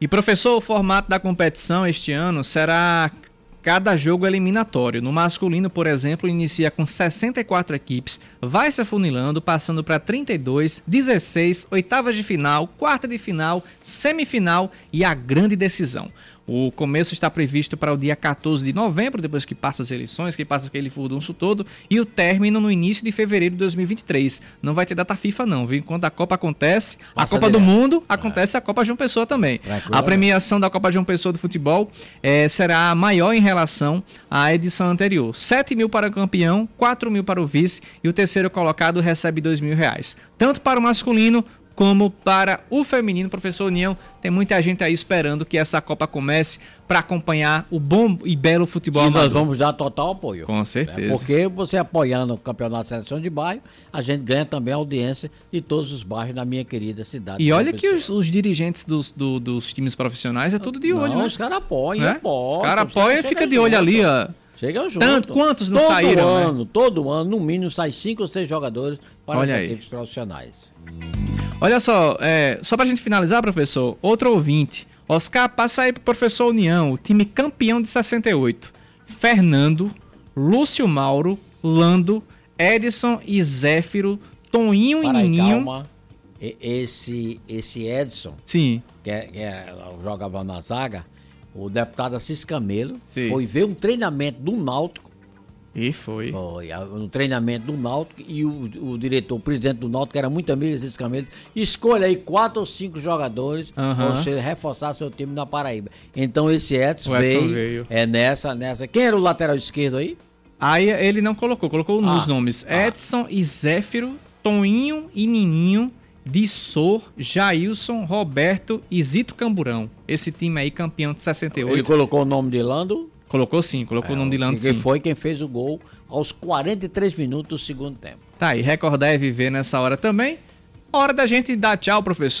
E professor, o formato da competição este ano será cada jogo eliminatório. No masculino, por exemplo, inicia com 64 equipes, vai se afunilando, passando para 32, 16, oitavas de final, quarta de final, semifinal e a grande decisão. O começo está previsto para o dia 14 de novembro, depois que passa as eleições, que passa aquele furdunço todo, e o término no início de fevereiro de 2023. Não vai ter data FIFA não, viu? Enquanto a Copa acontece, passa a Copa direto. do Mundo, acontece a Copa João Pessoa também. Tranquilo. A premiação da Copa João Pessoa de futebol é, será maior em relação à edição anterior. 7 mil para o campeão, 4 mil para o vice e o terceiro colocado recebe 2 mil reais. Tanto para o masculino como para o feminino. Professor União, tem muita gente aí esperando que essa Copa comece para acompanhar o bom e belo futebol e amador. nós vamos dar total apoio. Com certeza. É porque você apoiando o Campeonato de Seleção de Bairro, a gente ganha também a audiência de todos os bairros da minha querida cidade. E olha que os, os, dirigentes dos, do, dos times profissionais é tudo de olho, Não, né? os caras apoiam, é? apoiam. Os caras apoiam e fica de olho ali, ó. Chega junto. Tanto, quantos não todo saíram, né? ano, né? Todo ano, no mínimo, sai cinco ou seis jogadores para olha as aí. equipes profissionais. Olha só, é, só para a gente finalizar, professor, outro ouvinte, Oscar, passa aí pro professor União, o time campeão de 68. Fernando, Lúcio Mauro, Lando, Edson e Zéfiro, Toninho Para e aí, Nininho. calma. Esse, esse Edson, Sim. que, é, que é- jogava na zaga, o deputado Assis Camelo, Sim. foi ver um treinamento do Náutico, E foi. foi, um treinamento do Náutico, e o, o diretor, o presidente do Náutico, que era muito amigo desses Camelo, escolha aí quatro ou cinco jogadores Aham. para você reforçar seu time na Paraíba. Então esse Edson, Edson veio, veio. é nessa, nessa. Quem era o lateral esquerdo aí? Aí ele não colocou, colocou nos Ah, nomes ah. Edson e Zéfiro, Toninho e Nininho, Dissor, Jailson, Roberto e Zito Camburão. Esse time aí, campeão de 68. Ele colocou o nome de Lando. Colocou sim, colocou o nome de Lando sim. foi quem fez o gol aos 43 minutos do segundo tempo. Tá aí, recordar é viver nessa hora também. Hora da gente dar tchau, professor.